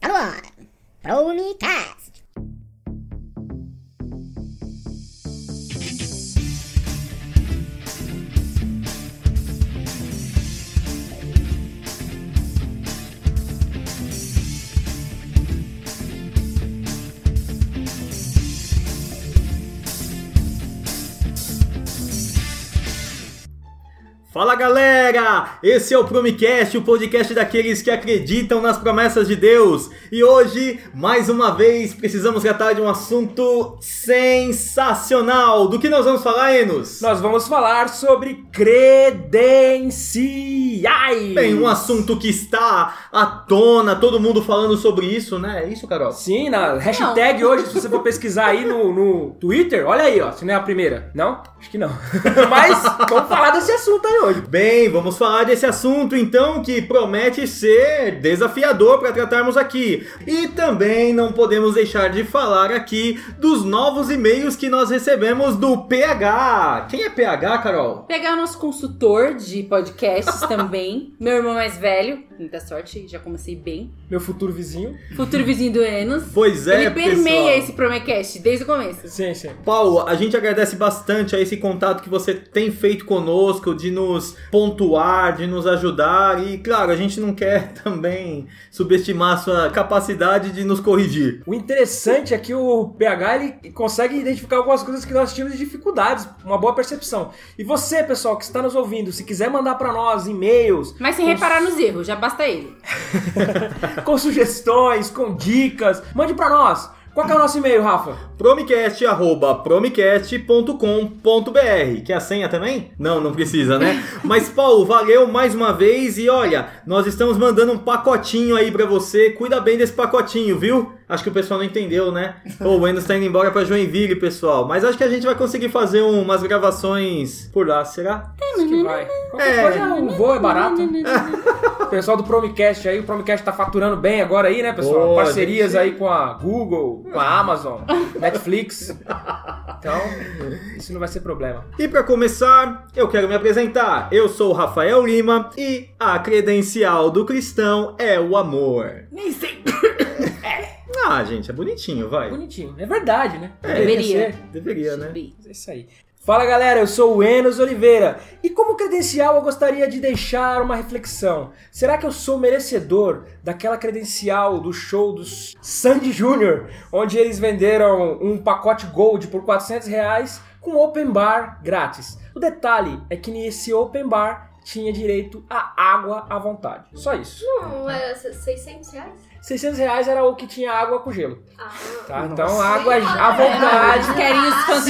Está no ar. Promicast. Fala galera! Esse é o Promicast, o podcast daqueles que acreditam nas promessas de Deus. E hoje, mais uma vez, precisamos tratar de um assunto sensacional. Do que nós vamos falar, Enos? Nós vamos falar sobre credenciais. Bem, um assunto que está à tona, todo mundo falando sobre isso, né? É isso, Carol? Sim, na hashtag hoje, se você for pesquisar aí no, no Twitter, olha aí, ó, se não é a primeira. Não? Acho que não. Mas vamos falar desse assunto aí hoje. Bem, vamos falar desse assunto então que promete ser desafiador para tratarmos aqui. E também não podemos deixar de falar aqui dos novos e-mails que nós recebemos do PH. Quem é PH, Carol? Pegar o nosso consultor de podcasts também. Meu irmão mais velho. Muita sorte, já comecei bem. Meu futuro vizinho. Futuro vizinho do Enos. Pois é, Ele permeia pessoal. esse Promecast desde o começo. Sim, sim. Paulo, a gente agradece bastante a esse contato que você tem feito conosco, de nos pontuar, de nos ajudar. E claro, a gente não quer também subestimar a sua capacidade de nos corrigir. O interessante é que o PH ele consegue identificar algumas coisas que nós tínhamos de dificuldades, uma boa percepção. E você, pessoal, que está nos ouvindo, se quiser mandar para nós e-mails, Mas sem reparar nos erros, já basta ele. com sugestões, com dicas, mande para nós. Qual que é o nosso e-mail, Rafa? promicast.promicast.com.br Quer a senha também? Não, não precisa, né? Mas, Paulo, valeu mais uma vez e olha, nós estamos mandando um pacotinho aí pra você. Cuida bem desse pacotinho, viu? Acho que o pessoal não entendeu, né? Pô, o Enos tá indo embora pra Joinville, pessoal. Mas acho que a gente vai conseguir fazer um- umas gravações por lá, será? Acho que vai. Qualquer É. coisa, o voo é barato. O pessoal do Promicast aí, o Promicast tá faturando bem agora aí, né, pessoal? Pô, Parcerias gente. aí com a Google, com a Amazon, Netflix. Então, isso não vai ser problema. E pra começar, eu quero me apresentar. Eu sou o Rafael Lima e a credencial do cristão é o amor. Nem sei. Ah, gente, é bonitinho, vai. Bonitinho. É verdade, né? Deveria. ser. Deveria, né? É isso aí. Fala galera, eu sou o Enos Oliveira e como credencial eu gostaria de deixar uma reflexão. Será que eu sou merecedor daquela credencial do show dos Sandy Júnior, onde eles venderam um pacote Gold por 400 reais com open bar grátis? O detalhe é que nesse open bar tinha direito a água à vontade. Só isso. Não, era 600 reais? 600 reais era o que tinha água com gelo. Ah, Tá? Então água à É, vontade. Querem os fãs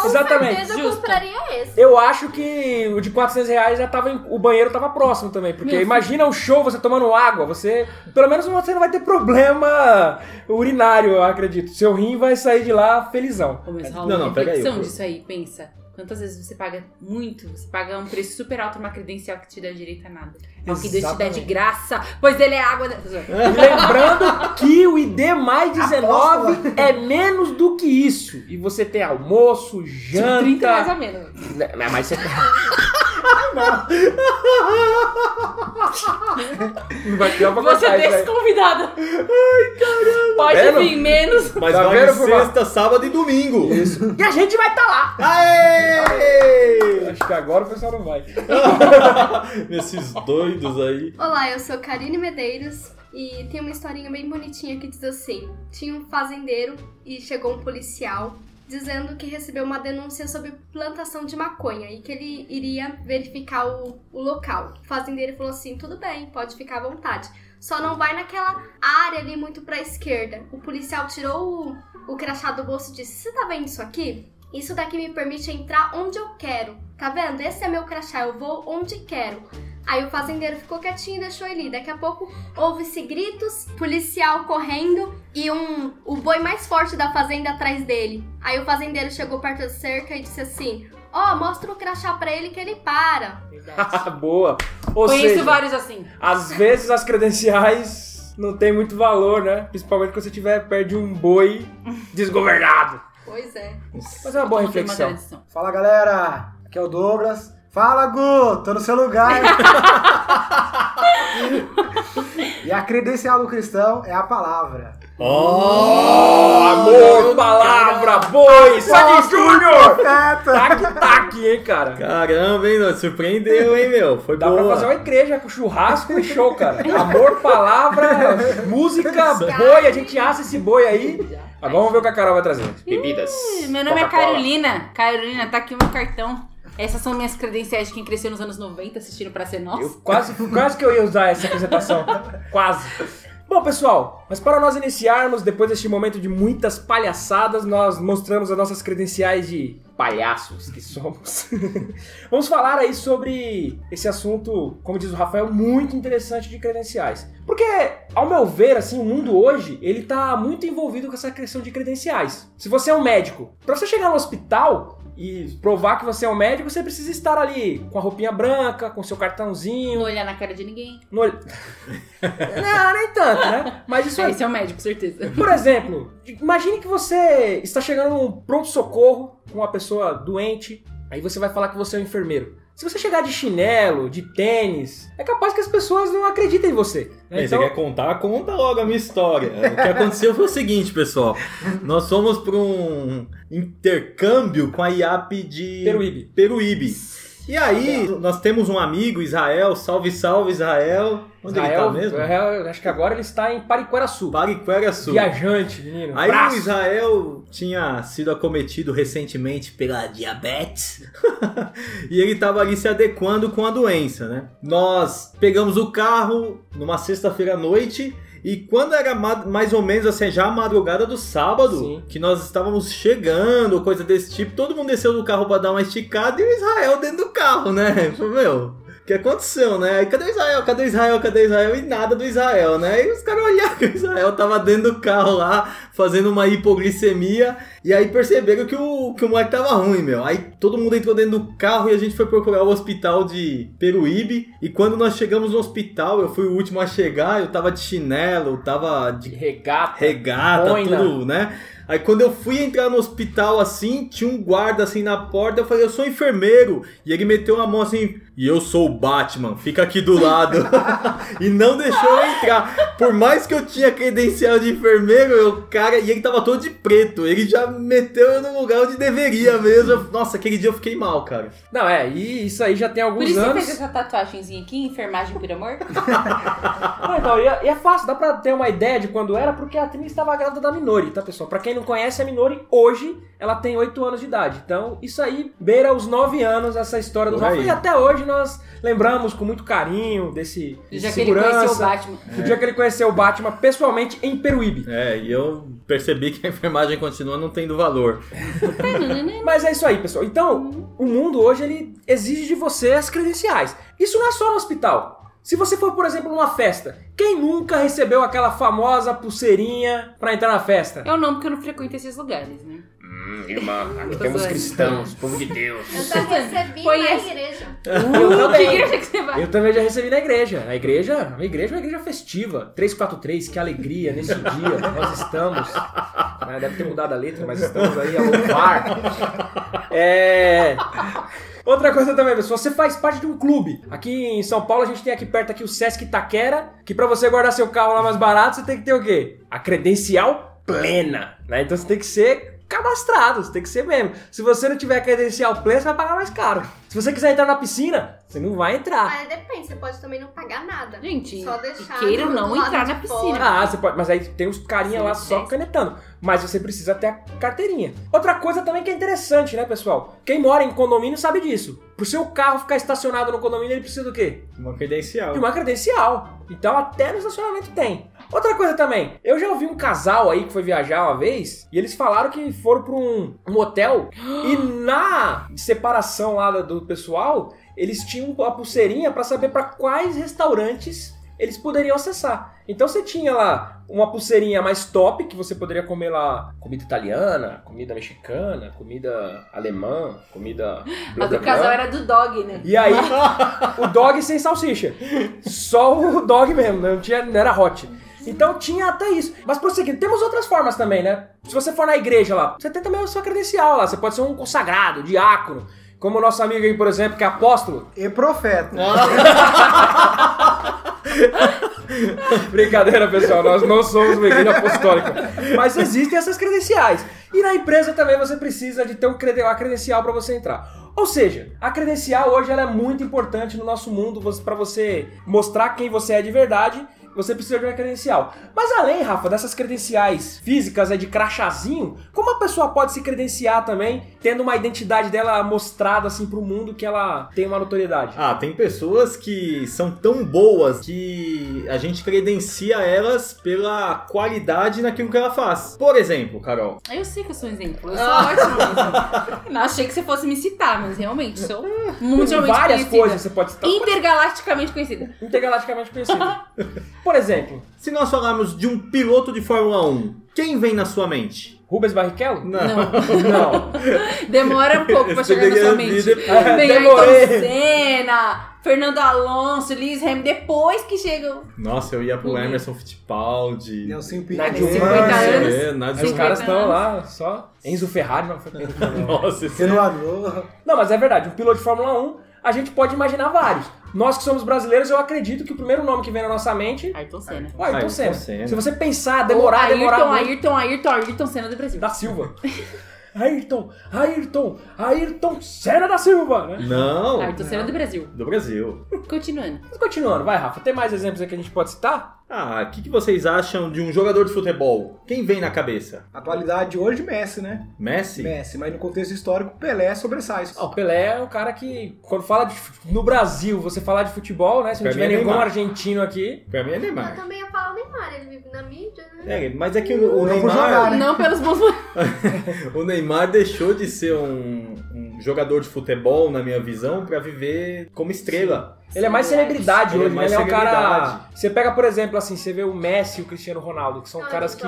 com Exatamente. certeza eu compraria esse. Eu acho que o de 400 reais já tava. em- o banheiro tava próximo também. Porque imagina um show você tomando água. Você. Pelo menos você não vai ter problema urinário, eu acredito. Seu rim vai sair de lá felizão. Mas rola Não, não, pega aí, disso aí, pensa. Quantas vezes você paga muito, você paga um preço super alto numa credencial que te dá direito a nada. Ao que Deus te dá de graça, pois ele é água... Da... Lembrando que o ID mais 19 é menos do que isso. E você tem almoço, Tipo, 30 reais a janta. menos. Né, Mas você. Não vai ter pra Você aí. desconvidada. Ai, caramba. Pode Vendo? vir menos. Mas Tá vai vendo, sexta, sábado e domingo. Isso. E a gente vai estar lá. Aê! Acho que agora o pessoal não vai. Esses doidos aí. Olá, eu sou Karine Medeiros e tem uma historinha bem bonitinha que diz assim: Tinha um fazendeiro e chegou um policial dizendo que recebeu uma denúncia sobre plantação de maconha e que ele iria verificar o, o local. O fazendeiro falou assim: tudo bem, pode ficar à vontade. Só não vai naquela área ali muito pra esquerda. O policial tirou o, o crachá do bolso e disse: Você tá vendo isso aqui? Isso daqui me permite entrar onde eu quero. Tá vendo? Esse é meu crachá, eu vou onde quero. Aí o fazendeiro ficou quietinho e deixou ele ir. Daqui a pouco houve-se gritos, policial correndo e um o boi mais forte da fazenda atrás dele. Aí o fazendeiro chegou perto da cerca e disse assim: Ó, mostra o crachá pra ele que ele para. Boa. Ou Conheço seja, vários assim. às vezes as credenciais não tem muito valor, né? Principalmente quando você tiver perto de um boi desgovernado. Pois é. Mas é uma boa uma reflexão. tradição. Fala galera, aqui é o Douglas. Fala Gu, tô no seu lugar. E a credencial do cristão é a palavra. Oh, Amor, palavra, boi, Sandy Júnior! Tac, tac, hein, cara? Caramba, hein, meu? Surpreendeu, hein, meu? Foi Dá boa. pra fazer uma igreja com churrasco e show, cara. Amor, palavra, música, boi, a gente assa esse boi aí. Agora vamos ver o que a Carol vai trazer. Bebidas. Meu nome é. Carolina. Carolina, tá aqui o meu cartão. Essas são minhas credenciais de quem cresceu nos anos 90 assistindo Pra Ser. Eu quase, quase que eu ia usar essa apresentação. Quase. Bom, pessoal, mas para nós iniciarmos, depois deste momento de muitas palhaçadas, nós mostramos as nossas credenciais de palhaços que somos. Vamos falar aí sobre esse assunto, como diz o Rafael, muito interessante de credenciais. Porque, ao meu ver, assim, o mundo hoje, ele tá muito envolvido com essa questão de credenciais. Se você é um médico, para você chegar no hospital, e provar que você é um médico, você precisa estar ali com a roupinha branca, com seu cartãozinho, Não olhar na cara de ninguém. no olho. Não, nem tanto, né? Mas isso aí. Esse é o médico, certeza. Por exemplo, imagine que você está chegando num pronto-socorro com uma pessoa doente, aí você vai falar que você é um enfermeiro. Se você chegar de chinelo, de tênis, é capaz que as pessoas não acreditem em você. né? Ei, Você quer contar? Conta logo a minha história. O que aconteceu foi o seguinte, pessoal. Nós fomos para um intercâmbio com a IAP de Peruíbe. Peruíbe. E aí, nós temos um amigo, Israel. Salve, salve, Israel. Onde Israel, ele tá mesmo? Israel, acho que agora ele está em Pariquaraçu. Pariquera-Sul. Viajante, menino. Aí Braço. o Israel tinha sido acometido recentemente pela diabetes e ele estava ali se adequando com a doença, né? Nós pegamos o carro numa sexta-feira à noite e quando era ma- mais ou menos assim, já a madrugada do sábado, Sim. que nós estávamos chegando, coisa desse tipo, todo mundo desceu do carro para dar uma esticada e o Israel dentro do carro, né? Meu, que aconteceu, né? Aí, cadê Israel? Cadê Israel? Cadê Israel? E nada do Israel, né? E os caras olharam que o Israel tava dentro do carro lá, fazendo uma hipoglicemia. E aí perceberam que o, que o moleque tava ruim, meu. Aí todo mundo entrou dentro do carro e a gente foi procurar o hospital de Peruíbe. E quando nós chegamos no hospital, eu fui o último a chegar, eu tava de chinelo, tava De regata. regata, Boina. tudo, né? Aí quando eu fui entrar no hospital assim, tinha um guarda assim na porta, eu falei, eu sou enfermeiro. E ele meteu a mão assim, e eu sou o Batman, fica aqui do lado. e não deixou eu entrar. Por mais que eu tinha credencial de enfermeiro, eu, cara, e ele tava todo de preto. Ele já meteu eu no lugar onde deveria mesmo. Nossa, aquele dia eu fiquei mal, cara. Não, é, e isso aí já tem Por alguns isso você anos. fez essa tatuagemzinha aqui, enfermagem por amor? Ah, então, e é, e é fácil, dá pra ter uma ideia de quando era, porque a atriz estava grávida da Minori, tá, pessoal? Pra quem não conhece, a Minori, hoje, ela tem 8 anos de idade. Então, isso aí beira os 9 anos, essa história do Por Rafa. aí. E até hoje nós lembramos com muito carinho desse, Do dia que ele conheceu o segurança. Batman. Do dia que ele conheceu o Batman pessoalmente em Peruíbe. É, e eu percebi que a enfermagem continua não tendo valor. Mas é isso aí, pessoal. Então, o mundo hoje ele exige de você as credenciais. Isso não é só no hospital. Se você for, por exemplo, numa festa, quem nunca recebeu aquela famosa pulseirinha pra entrar na festa? Eu não, porque eu não frequento esses lugares, né? Hum, irmã, aqui Tô temos zoando. cristãos, povo de Deus. Eu já recebi Foi na esse. igreja. Eu Que também. igreja que você vai? Eu também já recebi na igreja. A igreja, a igreja é uma igreja festiva. 343, que alegria nesse dia. Nós estamos. né, Deve ter mudado a letra, mas estamos aí a louvar. É. Outra coisa também, pessoal, você faz parte de um clube. Aqui em São Paulo a gente tem aqui perto aqui o Sesc Itaquera, que pra você guardar seu carro lá mais barato, você tem que ter o quê? A credencial plena, né? Então você tem que ser cadastrado, você tem que ser mesmo. Se você não tiver credencial plena, você vai pagar mais caro. Se você quiser entrar na piscina, você não vai entrar. Mas depende, você pode também não pagar nada. Gente, Só deixar queiram do não entrar na fora. piscina. Ah, você pode, mas aí tem uns carinha Sim, lá só canetando. Mas você precisa ter a carteirinha. Outra coisa também que é interessante, né, pessoal? Quem mora em condomínio sabe disso. Pro seu carro ficar estacionado no condomínio, ele precisa do quê? Uma credencial. De uma credencial. Então até no estacionamento tem. Outra coisa também, eu já ouvi um casal aí que foi viajar uma vez e eles falaram que foram pra um, um hotel e na separação lá do pessoal, eles tinham a pulseirinha pra saber pra quais restaurantes eles poderiam acessar. Então você tinha lá uma pulseirinha mais top, que você poderia comer lá comida italiana, comida mexicana, comida alemã, comida. A do casal era do dog, né? E aí, o dog sem salsicha. Só o dog mesmo, não, tinha, não era hot. Então tinha até isso. Mas prosseguindo, temos outras formas também, né? Se você for na igreja lá, você tem também a sua credencial lá. Você pode ser um consagrado, diácono. Como o nosso amigo aí, por exemplo, que é apóstolo. E profeta. Brincadeira, pessoal, nós não somos uma igreja apostólica. Mas existem essas credenciais. E na empresa também você precisa de ter um creden- uma credencial para você entrar. Ou seja, a credencial hoje ela é muito importante no nosso mundo para você mostrar quem você é de verdade. Você precisa de uma credencial. Mas além, Rafa, dessas credenciais físicas é de crachazinho, como a pessoa pode se credenciar também, tendo uma identidade dela mostrada assim pro mundo que ela tem uma notoriedade? Ah, tem pessoas que são tão boas que a gente credencia elas pela qualidade naquilo que ela faz. Por exemplo, Carol. Eu sei que eu sou um exemplo. Eu sou ótima nisso. Não achei que você fosse me citar, mas realmente sou Tem mundialmente várias conhecida. coisas que você pode citar. Intergalacticamente conhecida. Intergalaticamente conhecido. Por exemplo, Se nós falarmos de um piloto de Fórmula 1, quem vem na sua mente? Rubens Barrichello? Não. Não. Demora um pouco pra chegar na sua mente. Vem Demorei. Ayrton Senna, Fernando Alonso, Lewis Hamilton, depois que chega o... Nossa, eu ia pro. Emerson Fittipaldi. Nelson Piquet. Mas 50 Mansell. anos. É, Nadia- Os 50 caras estão lá só. Enzo Ferrari não foi. Nossa, esse Renoador. Não, mas é verdade. Um piloto de Fórmula 1, a gente pode imaginar vários. Nós que somos brasileiros, eu acredito que o primeiro nome que vem na nossa mente Ayrton Senna. é o Ayrton Ayrton Senna. Senna. Se você pensar, demorar, Ayrton, demorar muito. Ayrton, Ayrton, Ayrton, Ayrton Senna do Brasil. Da Silva. Ayrton, Ayrton, Ayrton Senna da Silva, né? Não, Ayrton Senna do Brasil. do Brasil. Continuando. Mas continuando, vai, Rafa. Tem mais exemplos aí que a gente pode citar? Ah, o que, que vocês acham de um jogador de futebol? Quem vem na cabeça? Atualidade de hoje, Messi, né? Messi? Messi, mas no contexto histórico, Pelé sobressai. Ah, o Pelé é um cara que, quando fala de. No Brasil, você falar de futebol, né? Se não Pra tiver é nenhum Neymar. argentino aqui. Pra mim é Eu Neymar. também ia falar o Neymar, ele vive na mídia, né? É, mas é que o, o Não por jogar, Neymar, né? Não pelos bons o Neymar deixou de ser um, um jogador de futebol, na minha visão, pra viver como estrela. Ele é mais celebridade Ele é hoje, né? Ele é um cara. Você pega, por exemplo, assim, você vê o Messi e o Cristiano Ronaldo, que são Não, caras que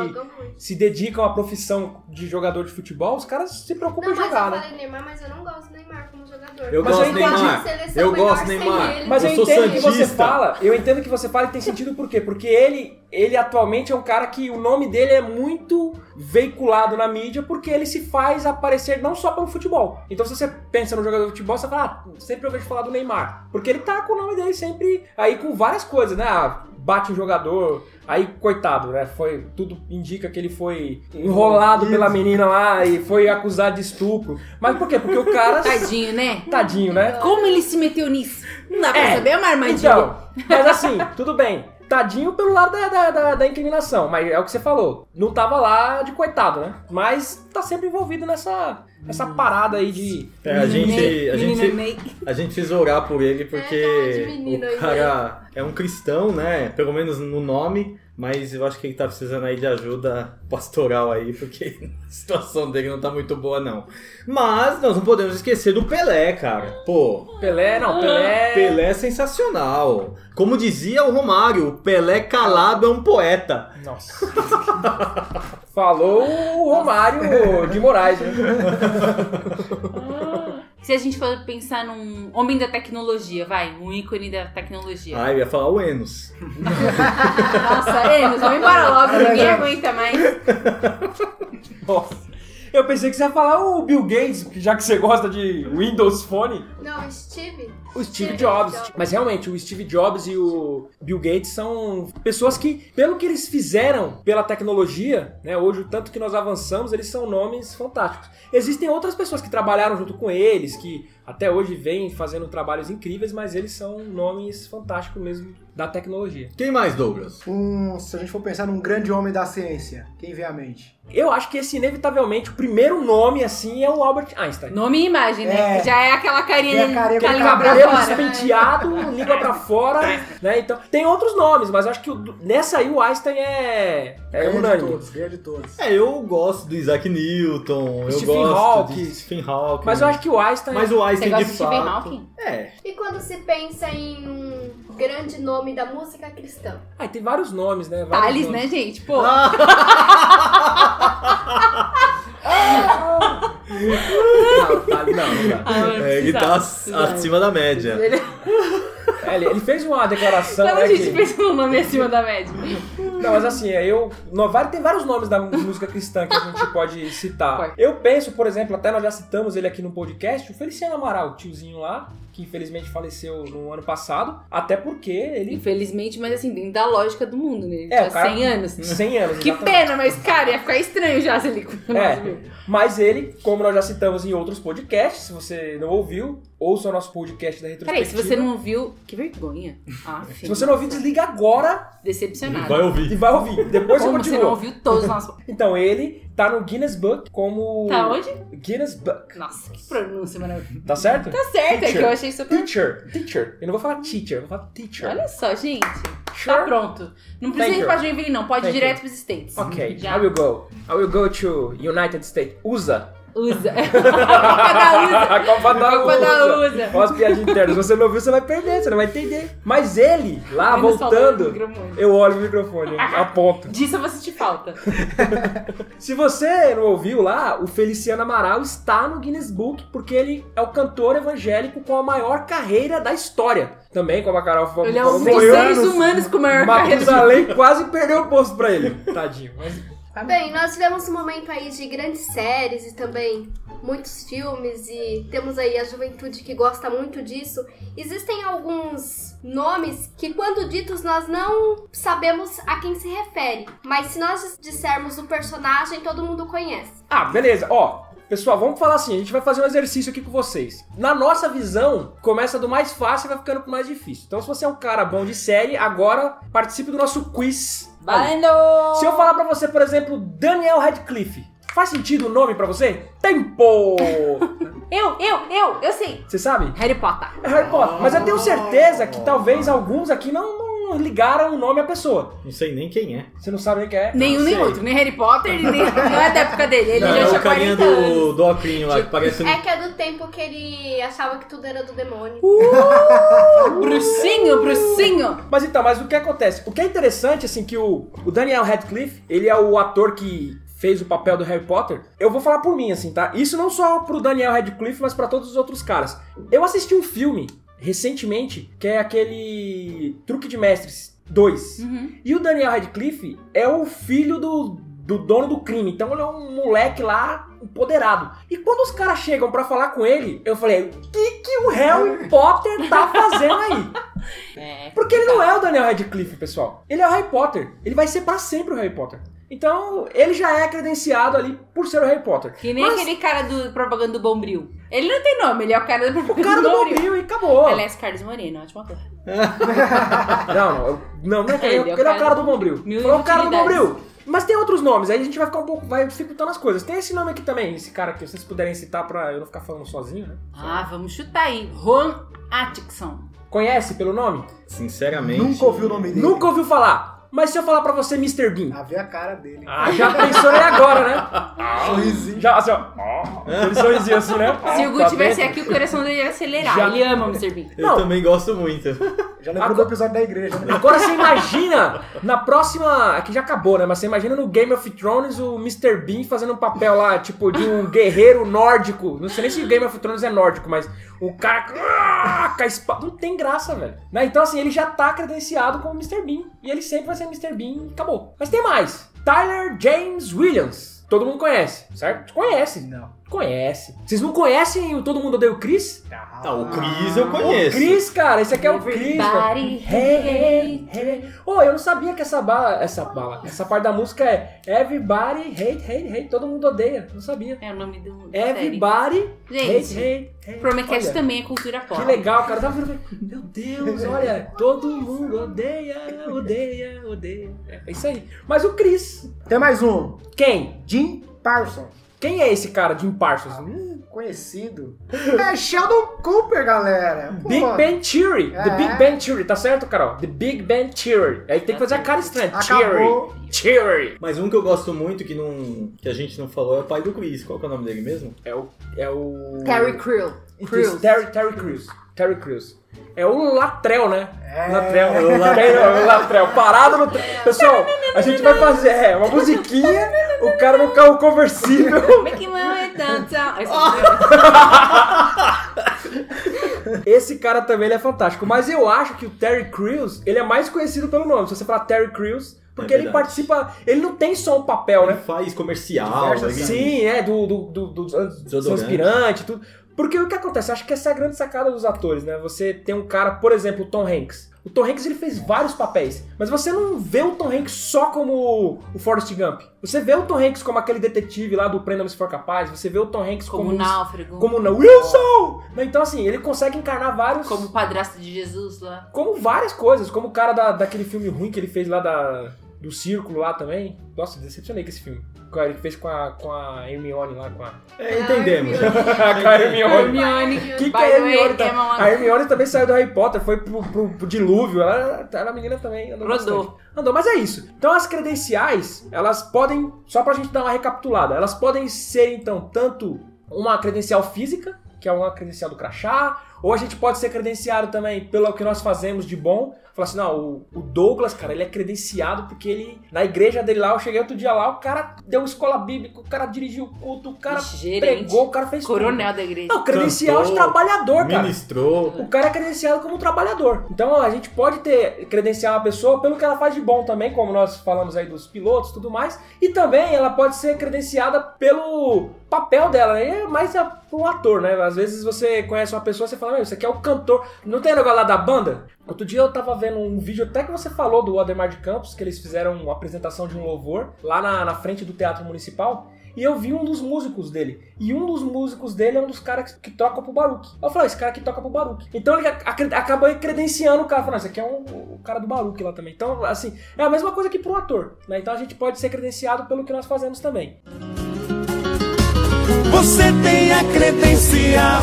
se dedicam à profissão de jogador de futebol, os caras se preocupam Não, em mas jogar, eu né? falei Neymar, mas eu não gosto do Neymar como jogador. Eu Mas gosto eu do. Neymar. Eu gosto do Neymar. Mas eu, Eu sou entendo que você santista. fala, eu entendo que você fala e tem sentido por quê? Porque ele, ele atualmente é um cara que o nome dele é muito veiculado na mídia porque ele se faz aparecer não só pelo futebol. Então se você pensa no jogador de futebol, você fala, ah, sempre eu vejo falar do Neymar. Porque ele tá com o nome dele sempre aí com várias coisas, né? Ah, bate um jogador, aí coitado, né? Foi tudo indica que ele foi enrolado pela menina lá e foi acusado de estupro. Mas por quê? Porque o cara Tadinho, né? tadinho, né? Como ele se meteu nisso? Não dá pra É. saber, é uma armadilha. Então, mas assim, tudo bem. Tadinho pelo lado da, da, da, da incriminação, mas é o que você falou. Não tava lá de coitado, né? Mas tá sempre envolvido nessa, nessa parada aí de. É, a gente, a gente, a gente precisa orar por ele porque É, de menino o cara é um cristão, né? Pelo menos no nome, mas eu acho que ele tá precisando aí de ajuda pastoral aí, porque a situação dele não tá muito boa, não. Mas nós não podemos esquecer do Pelé, cara. Pô, Pelé, não, Pelé. Pelé é sensacional. Como dizia o Romário, o Pelé calado é um poeta. Nossa. Falou o Romário de Moraes, né? Se a gente for pensar num homem da tecnologia, vai, um ícone da tecnologia. Ah, eu ia falar o Enos. Nossa, Enos, vamos embora logo, ninguém aguenta mais. Nossa. Eu pensei que você ia falar o Bill Gates, já que você gosta de Windows Phone. Não, Steve. O Steve Steve Jobs. Jobs. Mas realmente, o Steve Jobs e o Bill Gates são pessoas que, pelo que eles fizeram pela tecnologia, né, hoje o tanto que nós avançamos, eles são nomes fantásticos. Existem outras pessoas que trabalharam junto com eles, que até hoje vêm fazendo trabalhos incríveis, mas eles são nomes fantásticos mesmo da tecnologia. Quem mais, Douglas? Um, se a gente for pensar num grande homem da ciência, quem vem à mente? Eu acho que esse, inevitavelmente, o primeiro nome, assim, é o Albert Einstein. Nome e imagem, né? É. Já é aquela carinha É carinha com a língua pra cabelo fora. despenteado, língua pra fora, né? Então, tem outros nomes, mas eu acho que o- nessa aí o Einstein é, é Ganha de todos, ganha de todos. É, eu gosto do Isaac Newton, eu Stephen gosto Hawking. de Stephen Hawking. Mas eu acho que o Einstein. Mas o Você Einstein gosta de de Stephen fato. Hawking? É. E quando se pensa em um grande nome da música cristã? Ah, tem vários nomes, né? Vários Thales, nomes. né, gente? Pô, Não, Thales, não, não. Ah, É, ele tá precisava, acima da média. Ele- É, ele, ele fez uma declaração. Quando né, a gente que- pensa no nome acima da média. Não, mas assim, é, eu. no- vai- tem vários nomes da música cristã que a gente pode citar. Pode. Eu penso, por exemplo, até nós já citamos ele aqui no podcast, o Feliciano Amaral, o tiozinho lá. Que infelizmente faleceu no ano passado, até porque ele... Infelizmente, mas assim, dentro da lógica do mundo, né? Ele É, tinha cara- 100 anos. 100 anos, Que pena, mas, cara, ia ficar estranho já se ele É, mas ele, como nós já citamos em outros podcasts, se você não ouviu, ouça o nosso podcast da Peraí, retrospectiva. se você não ouviu, que vergonha. Ah, Se você não ouviu, desliga agora Decepcionado. Vai e ouvir. vai ouvir. Depois Como você você continua. não ouviu todos os nossos... Então, ele tá no Guinness Book como... Tá onde? Guinness Book. Nossa, que pronúncia maravilhosa. Tá certo? Tá certo, é que Teacher. eu achei super... Teacher. Teacher. Eu não vou falar teacher, eu vou falar teacher. Olha só, gente. Sure. Tá pronto. Não precisa Thank ir you. pra Joinville, não. Pode ir Thank direto you. pros States. Ok, Já I will go. I will go to United States. USA. Usa. Copa da usa. A Copa da USA. Olha as piadinhas internas. Se você não viu, você vai perder, você não vai entender. Mas ele, lá, voltando, eu olho o microfone, aponto. Disso eu vou sentir falta. Se você não ouviu lá, o Feliciano Amaral está no Guinness Book porque ele é o cantor evangélico com a maior carreira da história. Também, como a Carol falou, Ele é um dos seres anos, humanos com maior carreira. Matusalém quase perdeu o posto pra ele. Tadinho. Mas Bem, nós tivemos um momento aí de grandes séries e também muitos filmes e temos aí a juventude que gosta muito disso. Existem alguns nomes que quando ditos nós não sabemos a quem se refere, mas se nós dissermos o personagem todo mundo conhece. Ah, beleza. Ó, pessoal, vamos falar assim, a gente vai fazer um exercício aqui com vocês. Na nossa visão, começa do mais fácil e vai ficando pro mais difícil. Então, se você é um cara bom de série, agora participe do nosso quiz. Valendo! Se eu falar pra você, por exemplo, Daniel Radcliffe, faz sentido o nome pra você? Tempo! Eu, eu, eu, eu sei. Você sabe? Harry Potter. É Harry Potter. Mas eu tenho certeza que talvez alguns aqui não, não ligaram o nome à pessoa. Não sei nem quem é. Você não sabe nem quem é? Nenhum nem outro. Nem Harry Potter, nem... não é da época dele. Ele Não, já é tinha o carinha 40 anos. do, do Ocrinho lá, que parece um... É que é do tempo que ele achava que tudo era do demônio. Brucinho, brucinho. Mas então, mas o que acontece? O que é interessante, assim, que o, o Daniel Radcliffe, ele é o ator que fez o papel do Harry Potter. Eu vou falar por mim, assim, tá? Isso não só pro Daniel Radcliffe, mas pra todos os outros caras. Eu assisti um filme recentemente, que é aquele Truque de Mestres 2. Uhum. E o Daniel Radcliffe é o filho do, do dono do crime. Então ele é um moleque lá empoderado. E quando os caras chegam pra falar com ele, eu falei: o que, que o Harry Potter tá fazendo aí? É. Porque ele não é o Daniel Radcliffe, pessoal. Ele é o Harry Potter. Ele vai ser pra sempre o Harry Potter. Então, ele já é credenciado ali por ser o Harry Potter. Que nem Mas aquele cara do propaganda do Bombril. Ele não tem nome, ele é o cara do O propaganda cara do Bombril. Bombril e acabou. Aliás, Carlos Moreno, ótimo ator. Não, não, não, não é que ele, Ele ele é o cara do Bombril. Mil Falou o cara do. Bombril. Mas tem outros nomes, aí a gente vai ficar um pouco, vai dificultando as coisas. Tem esse nome aqui também, esse cara que vocês puderem citar pra eu não ficar falando sozinho, né? Ah, vamos chutar aí. Juan Atkinson. Conhece pelo nome? Sinceramente... Nunca ouvi o nome dele. Nunca ouviu falar. Mas se eu falar pra você Mr. Bean, Ah, vê a cara dele. ah, já pensou aí agora, né? Sorrisinho. Já, assim, ó. Aquele sorrisinho assim, né? Se o Gu Tá tivesse aqui, o coração dele ia acelerar. Já- Ele ama o Mr. Bean. Eu Não. também gosto muito. Já lembrou do episódio da igreja, né? Agora você imagina na próxima. Aqui já acabou, né? Mas você imagina no Game of Thrones o Mr. Bean fazendo um papel lá, tipo, de um guerreiro nórdico. Não sei nem se o Game of Thrones é nórdico, mas o cara ah, com a espada. Não tem graça, velho. Né? Então, assim, ele já tá credenciado como Mr. Bean. E ele sempre vai ser Mr. Bean e acabou. Mas tem mais. Tyler James Williams. Todo mundo conhece, certo? Conhece. Não. Conhece. Vocês não conhecem o Todo Mundo Odeia o Chris? Ah, o Chris eu O conheço. Chris, cara, esse aqui é o Chris. Everybody. Hey, hey, hey. Oh, eu não sabia que essa bala, essa bala, essa parte da música é Everybody hate, hate, hate. Todo mundo odeia. Não sabia. É o nome do. série. Everybody Gente, hate, hate, hate. Promecast Olha, também é cultura pop. Que legal, cara. Tava vendo, meu Deus, olha, todo mundo odeia, odeia, odeia. É isso aí. Mas o Chris, Tem mais um. quem? Jim Parsons. Quem é esse cara, Jim Parsons? Hum, Conhecido. É Sheldon Cooper, galera. Pô, Big Ben Theory. The É. Big Ben Theory, tá certo, Carol? The Big Ben Theory. Aí tem que fazer a cara estranha. Acabou. Theory. Theory. Mas um que eu gosto muito, que, não, que a gente não falou, é o pai do Chris. Qual que é o nome dele mesmo? É o. É o. Terry Crew. Crews. Terry, Terry Crews. Terry Crews. É o Latrell, né? É. Latrell. O Latrell. o Latrell. Parado no. tre- Pessoal, a gente vai fazer é, uma musiquinha, o cara no carro conversível. Esse Esse cara também ele é fantástico. Mas eu acho que o Terry Crews, ele é mais conhecido pelo nome. Se você falar Terry Crews, porque É ele participa. Ele não tem só um papel, Ele né? faz comercial. Diversas ele- Sim, é, do, do, do, do Desodorante. transpirante, tudo. Porque o que acontece? Acho que essa é a grande sacada dos atores, né? Você tem um cara, por exemplo, o Tom Hanks. O Tom Hanks ele fez vários papéis, mas você não vê o Tom Hanks só como o Forrest Gump. Você vê o Tom Hanks como aquele detetive lá do Prenda-me se for capaz, você vê o Tom Hanks Como como, o náufrago. como na Wilson! Então assim, ele consegue encarnar vários Como o padrasto de Jesus lá. como várias coisas, como o cara da, daquele filme ruim que ele fez lá da, do Círculo lá também. Nossa, decepcionei com esse filme. A- Ele fez com a, com a Hermione lá, com a... É, entendemos. com a Hermione. Hermione. Que que é Hermione? tá- A Hermione também saiu do Harry Potter, foi pro, pro- pro dilúvio. Ela, ela, a menina também andou Rodou. bastante. Andou, mas é isso. Então as credenciais, elas podem, só pra gente dar uma recapitulada, elas podem ser então tanto uma credencial física, que é uma credencial do crachá, ou a gente pode ser credenciado também pelo que nós fazemos de bom. Falar assim, não, o, o Douglas, cara, ele é credenciado porque ele, na igreja dele lá, eu cheguei outro dia lá, o cara deu escola bíblica, o cara dirigiu o culto, o cara gerente. pregou, o cara fez tudo. Coronel da igreja. Não, credencial de Cantor, trabalhador, cara. Ministrou. O cara é credenciado como trabalhador. Então a gente pode ter credenciar uma pessoa pelo que ela faz de bom também, como nós falamos aí dos pilotos e tudo mais. E também ela pode ser credenciada pelo papel dela, né? É mais a, pro ator, né? Às vezes você conhece uma pessoa e você fala, meu, isso aqui é o cantor. Não tem negócio lá da banda? Outro dia eu tava vendo um vídeo até que você falou do Ademar de Campos, que eles fizeram uma apresentação de um louvor lá na, na frente do Teatro Municipal. E eu vi um dos músicos dele. E um dos músicos dele é um dos caras que, que toca pro Baruch. Eu falei, esse cara aqui toca pro Baruch. Então ele ac- acabou credenciando o cara. Falando, esse aqui é um, o cara do Baruch lá também. Então, assim, é a mesma coisa que pro ator. Né? Então a gente pode ser credenciado pelo que nós fazemos também. Você tem a credencial,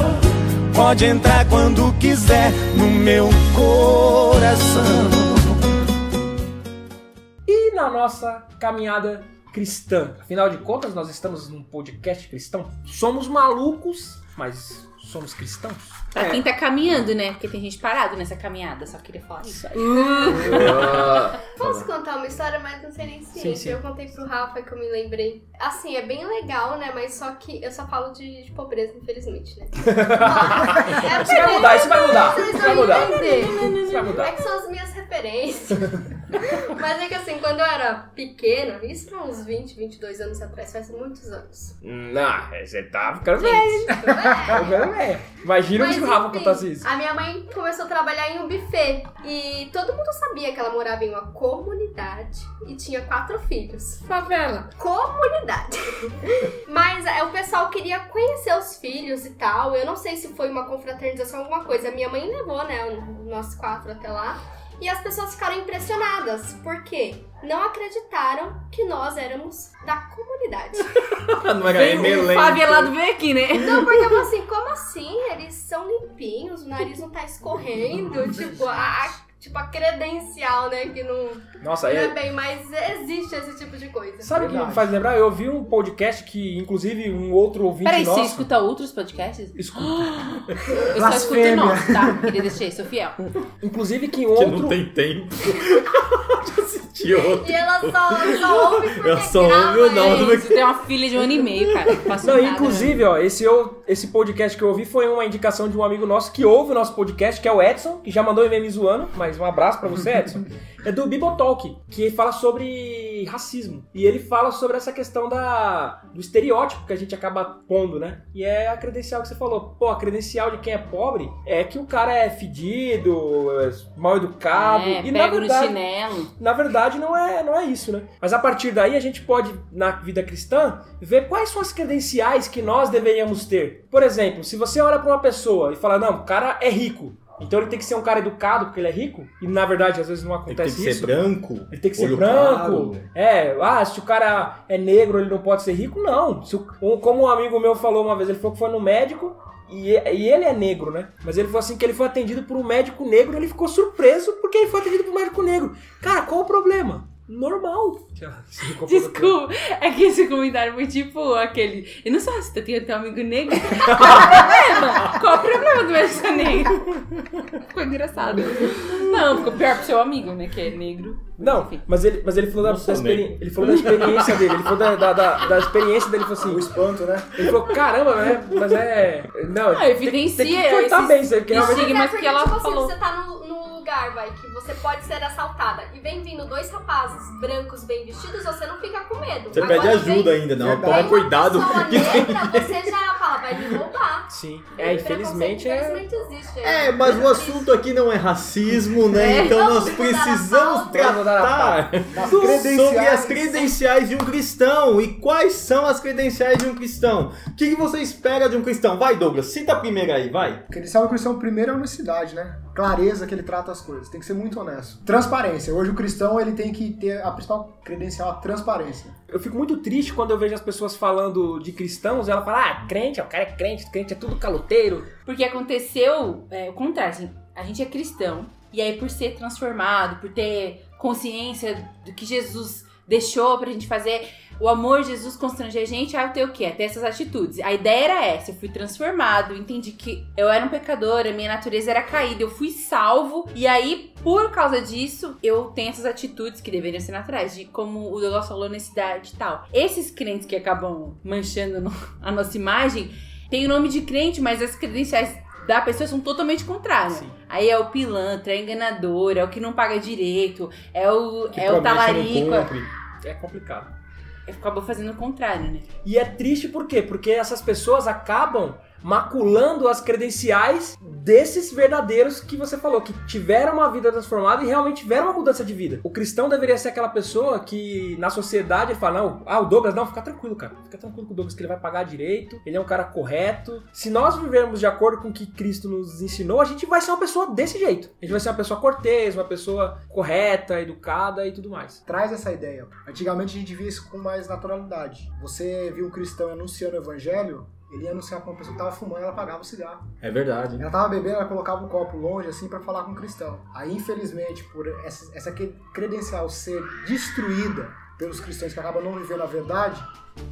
pode entrar quando quiser no meu coração. E na nossa caminhada cristã. Afinal de contas, nós estamos num podcast cristão. Somos malucos, mas somos cristãos. Pra quem tá caminhando, né? Porque tem gente parado nessa caminhada, só queria falar isso. Posso contar uma história, mas não sei nem se Sim, sim. eu contei pro Rafa que eu me lembrei. Assim, é bem legal, né? Mas só que eu só falo de, de pobreza, infelizmente, né? é Isso vai mudar, isso vai mudar. Isso vai mudar. Isso vai É mudar. que são as minhas referências. Mas é que assim, quando eu era pequena, isso há uns 20, 22 anos atrás, faz muitos anos. Não, você tá ficando velho. Gente, Tá ficando velho. Imagina Mas, se o Rafa enfim, contasse isso. A minha mãe começou a trabalhar em um buffet. E todo mundo sabia que ela morava em uma comunidade e tinha quatro filhos. Favela. Comunidade. Mas é, o pessoal queria conhecer os filhos e tal. Eu não sei se foi uma confraternização, alguma coisa. A minha mãe levou, né, nós quatro até lá. E as pessoas ficaram impressionadas. Por quê? Não acreditaram que nós éramos da comunidade. Não era o favelado veio aqui, né? Não, porque eu falo assim, como assim? Eles são limpinhos, o nariz não tá escorrendo. tipo, a, tipo, a credencial, né? Que não, Nossa, não é é. bem, mas existe esse tipo de coisa. Sabe o que me faz lembrar? Eu ouvi um podcast que, inclusive, um outro ouvinte Peraí, nosso. você escuta outros podcasts? Escuta. Eu só escuto nosso, tá? Queria deixar, sou fiel. Inclusive que Que outro. não tem tempo de assistir outro. E ela só, só ouve porque Eu só grava ouvi o nome tem uma filha de um ano e meio, cara. Não nada, né? inclusive, ó, esse, eu, esse podcast que eu ouvi foi uma indicação de um amigo nosso que ouve o nosso podcast, que é o Edson, que já mandou um e-mail me zoando, mas um abraço pra você, Edson. É do Bibotalk, que fala sobre racismo. E ele fala sobre essa questão da, do estereótipo que a gente acaba pondo, né? E é a credencial que você falou. Pô, a credencial de quem é pobre é que o cara é fedido, é mal educado. É, e na pego no verdade, chinelo. na verdade, não é, não é isso, né? Mas a partir daí a gente pode, na vida cristã, ver quais são as credenciais que nós deveríamos ter. Por exemplo, se você olha pra uma pessoa e fala, não, o cara é rico. Então ele tem que ser um cara educado porque ele é rico. E na verdade, às vezes não Tem que acontece ser isso. branco. Ele tem que ser branco. claro. É, ah, se o cara é negro, ele não pode ser rico. Não. Se o- como um amigo meu falou uma vez, ele falou que foi no médico e, e ele é negro, né? Mas ele falou assim que ele foi atendido por um médico negro e ele ficou surpreso porque ele foi atendido por um médico negro. Cara, qual o problema? Normal. Desculpa, é que esse comentário foi tipo aquele. Eu não sou racista, tenho até um amigo negro. Qual o problema? Qual o problema do ser negro? Ficou engraçado. Não, ficou pior pro seu amigo, né? Que é negro. Não, Enfim. mas ele, mas ele falou da, da experi- negro. ele falou da experiência dele, ele falou da, da, da, da experiência dele, ele falou O assim, espanto, né? ele falou, caramba, né? Mas é. Não, Ah, evidencia tem que cortar esses bem isso aí, porque realmente. estigmas Mas é que ela tipo falou. assim, você tá no, no lugar, vai, que você pode ser assaltada e vem vindo dois rapazes brancos bem vestidos, você não fica com medo. Você Agora pede ajuda vem- ainda, não. Toma vem cuidado. Negra, você já fala, vai me roubar. Sim. É, infelizmente é. Infelizmente existe. É, mas o assunto aqui não é racismo, né? É. Então nós precisamos tratar do- sobre as credenciais de um cristão. E quais são as credenciais de um cristão? O que, você espera de um cristão? Vai, Douglas, cita a primeira aí, vai. Porque ele sabe que o cristão primeiro é honestidade, né? Clareza que ele trata as coisas. Tem que ser muito honesto. Transparência. Hoje o cristão ele tem que ter a principal credencial, a transparência. Eu fico muito triste quando eu vejo as pessoas falando de cristãos e ela fala, ah, crente, o cara é crente, crente é tudo caloteiro. Porque aconteceu é, o contrário, assim, a gente é cristão, e aí por ser transformado, por ter consciência do que Jesus deixou pra gente fazer, o amor de Jesus constrange a gente a ter o quê? A ter essas atitudes. A ideia era essa, eu fui transformado, entendi que eu era um pecador, a minha natureza era caída, eu fui salvo, e aí, por causa disso, eu tenho essas atitudes que deveriam ser naturais, de como o Douglas falou, honestidade e tal. Esses crentes que acabam manchando no- a nossa imagem, tem o nome de crente, mas as credenciais da pessoa são totalmente contrárias. Sim. Aí é o pilantra, é o enganador, é o que não paga direito, é o, Que é o talarico. É complicado. Acabou fazendo o contrário, né? E é triste por quê? Porque essas pessoas acabam maculando as credenciais desses verdadeiros que você falou, que tiveram uma vida transformada e realmente tiveram uma mudança de vida. O cristão deveria ser aquela pessoa que na sociedade fala: não, ah, o Douglas, não, fica tranquilo, cara. Fica tranquilo com o Douglas que ele vai pagar direito, ele é um cara correto. Se nós vivermos de acordo com o que Cristo nos ensinou, a gente vai ser uma pessoa desse jeito. A gente vai ser uma pessoa cortês, uma pessoa correta, educada e tudo mais. Traz essa ideia. Antigamente a gente via isso com mais naturalidade. Você viu um cristão anunciando o evangelho, ele ia anunciar pra uma pessoa que tava fumando, ela pagava o cigarro. É verdade. Ela tava bebendo, ela colocava um copo longe, assim, pra falar com o cristão. Aí, infelizmente, por essa, essa cre- credencial ser destruída pelos cristãos que acabam não vivendo a verdade,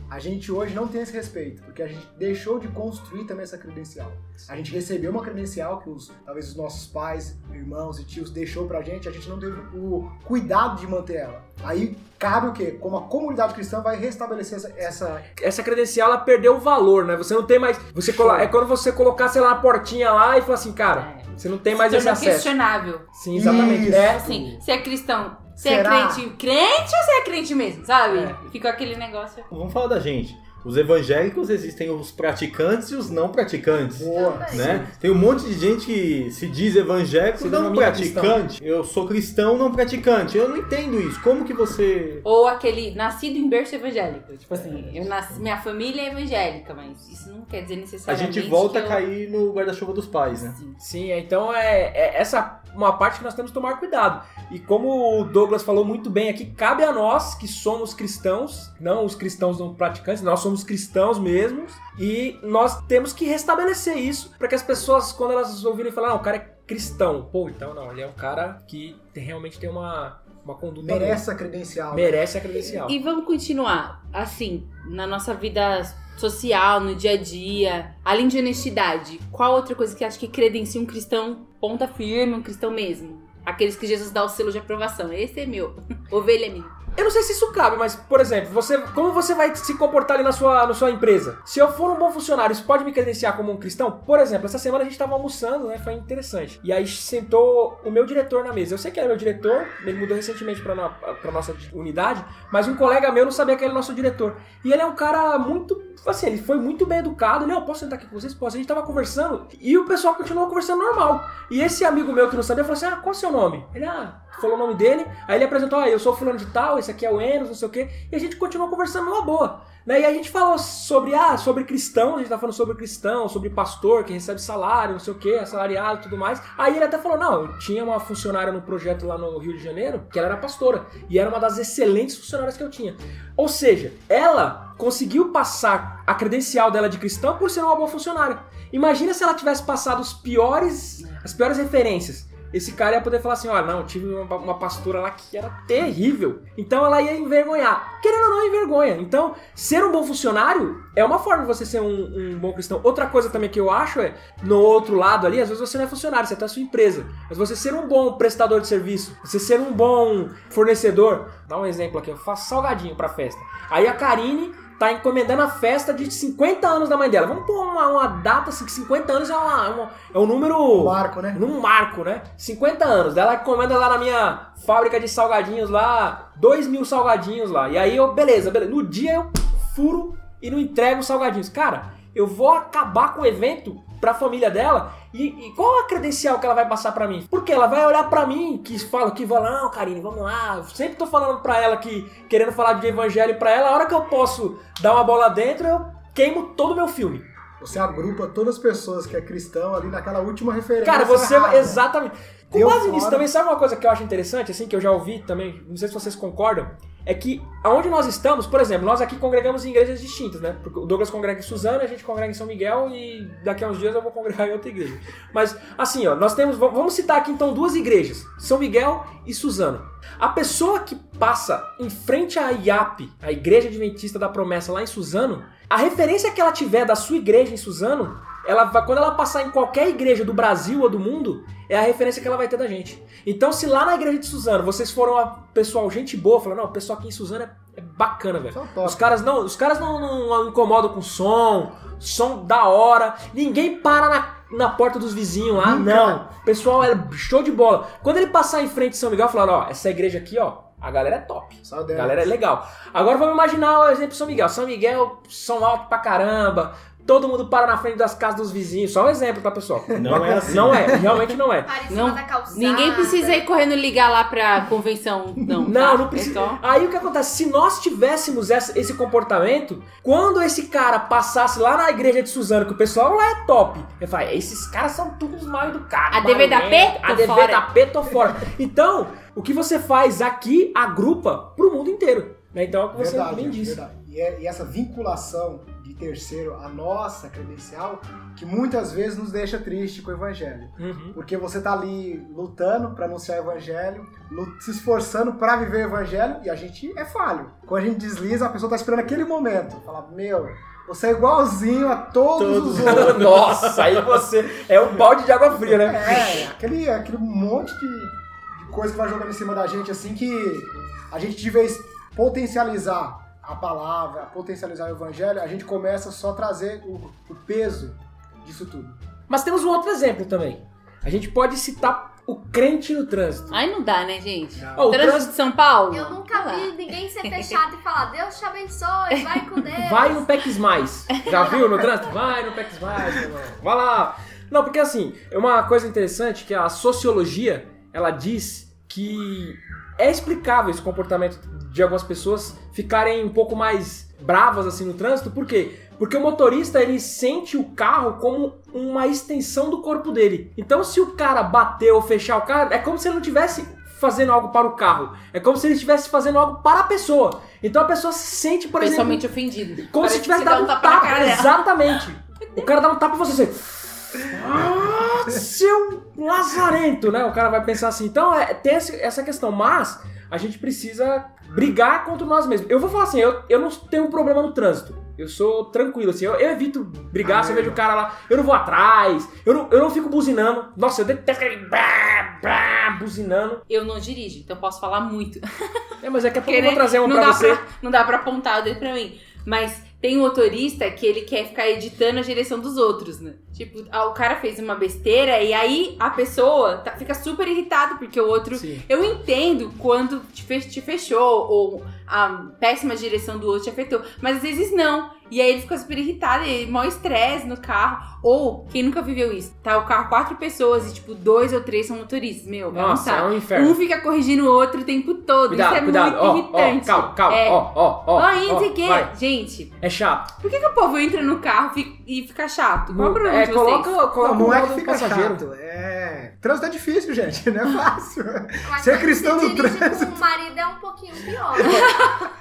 a gente hoje não tem esse respeito, porque a gente deixou de construir também essa credencial. A gente recebeu uma credencial que os, talvez os nossos pais, irmãos e tios deixou pra gente, a gente não teve o cuidado de manter ela. Aí cabe o quê? Como a comunidade cristã vai restabelecer essa, essa essa credencial ela perdeu o valor, né? Você não tem mais. Você colo... É quando você colocar, sei lá, na portinha lá e falar assim, cara, É. você não tem mais Se esse acesso. questionável. Sim, exatamente. Isso. É, Assim, você é cristão, você Será? é crente, crente ou você é crente mesmo, sabe? É. Fica aquele negócio. Vamos falar da gente. Os evangélicos existem os praticantes e os não praticantes. boa. Né? Tem um monte de gente que se diz evangélico Se não praticante. Eu sou cristão não praticante. Eu não entendo isso. Como que você. Ou aquele nascido em berço evangélico. Tipo assim, eu nasci, minha família é evangélica, mas isso não quer dizer A necessariamente. gente volta que a eu- cair no guarda-chuva dos pais, né? Sim. Sim, então é, é essa uma parte que nós temos que tomar cuidado. E como o Douglas falou muito bem aqui, cabe a nós que somos cristãos, não os cristãos não praticantes, nós somos cristãos mesmos, e nós temos que restabelecer isso para que as pessoas, quando elas ouvirem falar, não, o cara é cristão, pô, então não, ele é um cara que realmente tem uma, uma conduta boa. Merece a credencial. merece a credencial. E vamos continuar, assim, na nossa vida social, no dia a dia, além de honestidade, qual outra coisa que acha que credencia um cristão ponta firme, um cristão mesmo? Aqueles que Jesus dá o selo de aprovação. Esse é meu. Ovelha é minha. Eu não sei se isso cabe, mas, por exemplo, você, como você vai se comportar ali na sua, na sua empresa? Se eu for um bom funcionário, isso pode me credenciar como um cristão? Por exemplo, essa semana a gente tava almoçando, né? Foi interessante. E aí sentou o meu diretor na mesa. Eu sei que ele é meu diretor, ele mudou recentemente pra, no, pra nossa unidade, mas um colega meu não sabia que ele era nosso diretor. E ele é um cara muito. Assim, ele foi muito bem educado. Eu posso sentar aqui com vocês? Posso. A gente tava conversando e o pessoal continuou conversando normal. E esse amigo meu que não sabia falou assim: Ah, qual é o seu nome? Ele, ah, falou o nome dele. Aí ele apresentou: Ah, eu sou fulano de tal, esse aqui é o Enos, não sei o quê. E a gente continuou conversando numa boa. Né? E a gente falou sobre, ah, sobre cristão, a gente tá falando sobre cristão, sobre pastor que recebe salário, não sei o que, assalariado e tudo mais. Aí ele até falou, não, tinha uma funcionária no projeto lá no Rio de Janeiro, que ela era pastora, e era uma das excelentes funcionárias que eu tinha. Ou seja, ela conseguiu passar a credencial dela de cristã por ser uma boa funcionária. Imagina se ela tivesse passado os piores, as piores referências. Esse cara ia poder falar assim, olha, não, eu tive uma, uma pastora lá que era terrível. Então ela ia envergonhar. Querendo ou não, envergonha. Então, ser um bom funcionário é uma forma de você ser um, um bom cristão. Outra coisa também que eu acho é, no outro lado ali, às vezes você não é funcionário, você tá na sua empresa. Mas você ser um bom prestador de serviço, você ser um bom fornecedor. Dá um exemplo aqui, eu faço salgadinho pra festa. Aí a Karine tá encomendando a festa de 50 anos da mãe dela. Vamos pôr uma, uma data assim, que 50 anos é, uma, uma- é um número. Marco, né? Num marco, né? 50 anos. Ela encomenda lá na minha fábrica de salgadinhos lá, 2 mil salgadinhos lá. E aí eu, beleza, beleza. No dia eu furo e não entrego os salgadinhos. Cara, eu vou acabar com o evento pra família dela. E, e qual a credencial que ela vai passar pra mim? Porque ela vai olhar pra mim, que fala que vai lá, não, Karine, vamos lá. Eu sempre tô falando pra ela que, querendo falar de evangelho pra ela, a hora que eu posso dar uma bola dentro, eu queimo todo o meu filme. Você agrupa todas as pessoas que é cristão ali naquela última referência. Cara, você errada. exatamente. Com base nisso também, sabe uma coisa que eu acho interessante, assim, que eu já ouvi também, não sei se vocês concordam, é que aonde nós estamos, por exemplo, nós aqui congregamos em igrejas distintas, né? Porque o Douglas congrega em Suzano, a gente congrega em São Miguel e daqui a uns dias eu vou congregar em outra igreja. Mas, assim, ó, nós temos, vamos citar aqui então duas igrejas, São Miguel e Suzano. A pessoa que passa em frente à IAP, a Igreja Adventista da Promessa lá em Suzano, a referência que ela tiver da sua igreja em Suzano, ela vai, quando ela passar em qualquer igreja do Brasil ou do mundo, é a referência que ela vai ter da gente. Então, se lá na igreja de Suzano vocês foram a pessoal gente boa, falando, não, o pessoal aqui em Suzano é, é bacana, velho. São. Os caras não, os caras não, não incomodam com som, som da hora, ninguém para na, na porta dos vizinhos lá, Nunca. não. O pessoal é show de bola. Quando ele passar em frente de São Miguel, falando, ó, essa igreja aqui, ó, a galera é top. Só A galera é legal. Agora vamos imaginar o exemplo de São Miguel. São Miguel, som alto pra caramba. Todo mundo para na frente das casas dos vizinhos. Só um exemplo, tá, pessoal? Não é assim. Não é, realmente não é. Para em Não, cima da calçada. Ninguém precisa ir correndo ligar lá pra convenção, não. Não, tá? não É precisa. só- Aí o que acontece? Se nós tivéssemos essa- esse comportamento, quando esse cara passasse lá na igreja de Suzano, que o pessoal lá é top, eu falo, esses caras são todos mal educados. A DV da P, A DV fora. da P, tô fora. Então, o que você faz aqui agrupa pro mundo inteiro. né? Então é o que você Verdade, bem disse. verdade. E, é- e essa vinculação terceiro à nossa credencial, que muitas vezes nos deixa triste com o evangelho. Uhum. Porque você tá ali lutando para anunciar o evangelho, se esforçando para viver o evangelho, e a gente é falho. Quando a gente desliza, a pessoa tá esperando aquele momento. Fala, meu, você é igualzinho a todos, Todos os outros. Nossa, aí você é um balde de água fria, né? É, aquele, aquele monte de, de coisa que vai jogando em cima da gente, assim, que a gente, de vez potencializar a palavra, potencializar o evangelho, a gente começa só a trazer o, o peso disso tudo. Mas temos um outro exemplo também. A gente pode citar o crente no trânsito. Ai, não dá, né, gente? Ó, o Trânsito trânsito de São Paulo? Eu nunca vi ninguém ser fechado e falar, Deus te abençoe, vai com Deus. vai no PEX Mais. Já viu no trânsito? Vai no PEX Mais, meu irmão. Vai lá. Não, porque assim, é uma coisa interessante que a sociologia, ela diz que é explicável esse comportamento de algumas pessoas ficarem um pouco mais bravas assim no trânsito, por quê? Porque o motorista ele sente o carro como uma extensão do corpo dele. Então, se o cara bater ou fechar o carro, é como se ele não tivesse fazendo algo para o carro. É como se ele estivesse fazendo algo para a pessoa. Então a pessoa se sente, por exemplo, Pessoalmente ofendido. como Parece se tivesse dado um tapa. na cara. Exatamente. O cara dá um tapa em você. Você... Ah, seu lazarento, né? O cara vai pensar assim. Então, é, tem essa questão. Mas a gente precisa brigar contra nós mesmos. Eu vou falar assim, eu, eu não tenho problema no trânsito. Eu sou tranquilo, assim. Eu, eu evito brigar, Ah, se eu é. vejo o cara lá. Eu não vou atrás. Eu não, eu não fico buzinando. Nossa, eu detesto aquele... Bah, bah, buzinando. Eu não dirijo, então posso falar muito. É, mas daqui a pouco Porque, eu vou né, trazer uma não pra dá você. Pra, não dá pra apontar o dedo pra mim. Mas tem um motorista que ele quer ficar editando a direção dos outros, né? Tipo, ah, o cara fez uma besteira e aí a pessoa tá- fica super irritada porque o outro. Sim. Eu entendo quando te, fe- te fechou ou a péssima direção do outro te afetou, mas às vezes não. E aí ele fica super irritado, e maior estresse no carro. Ou, quem nunca viveu isso? Tá o carro quatro pessoas e, tipo, dois ou três são motoristas. Meu, vai Nossa, é um inferno. Um fica corrigindo o outro o tempo todo. Cuidado, Isso é cuidado. muito Ó, irritante. ó, calma, calma. É. Ó, ó, ó. Ó, vai. Gente, É chato. por que, que o povo entra no carro fi- e fica chato? Qual é o problema é, de vocês? coloca, coloca Não, não é que fica passageiro. chato, é... Trânsito é difícil, gente, não é fácil. Mas Ser cristão se no trânsito. com o marido é um pouquinho pior.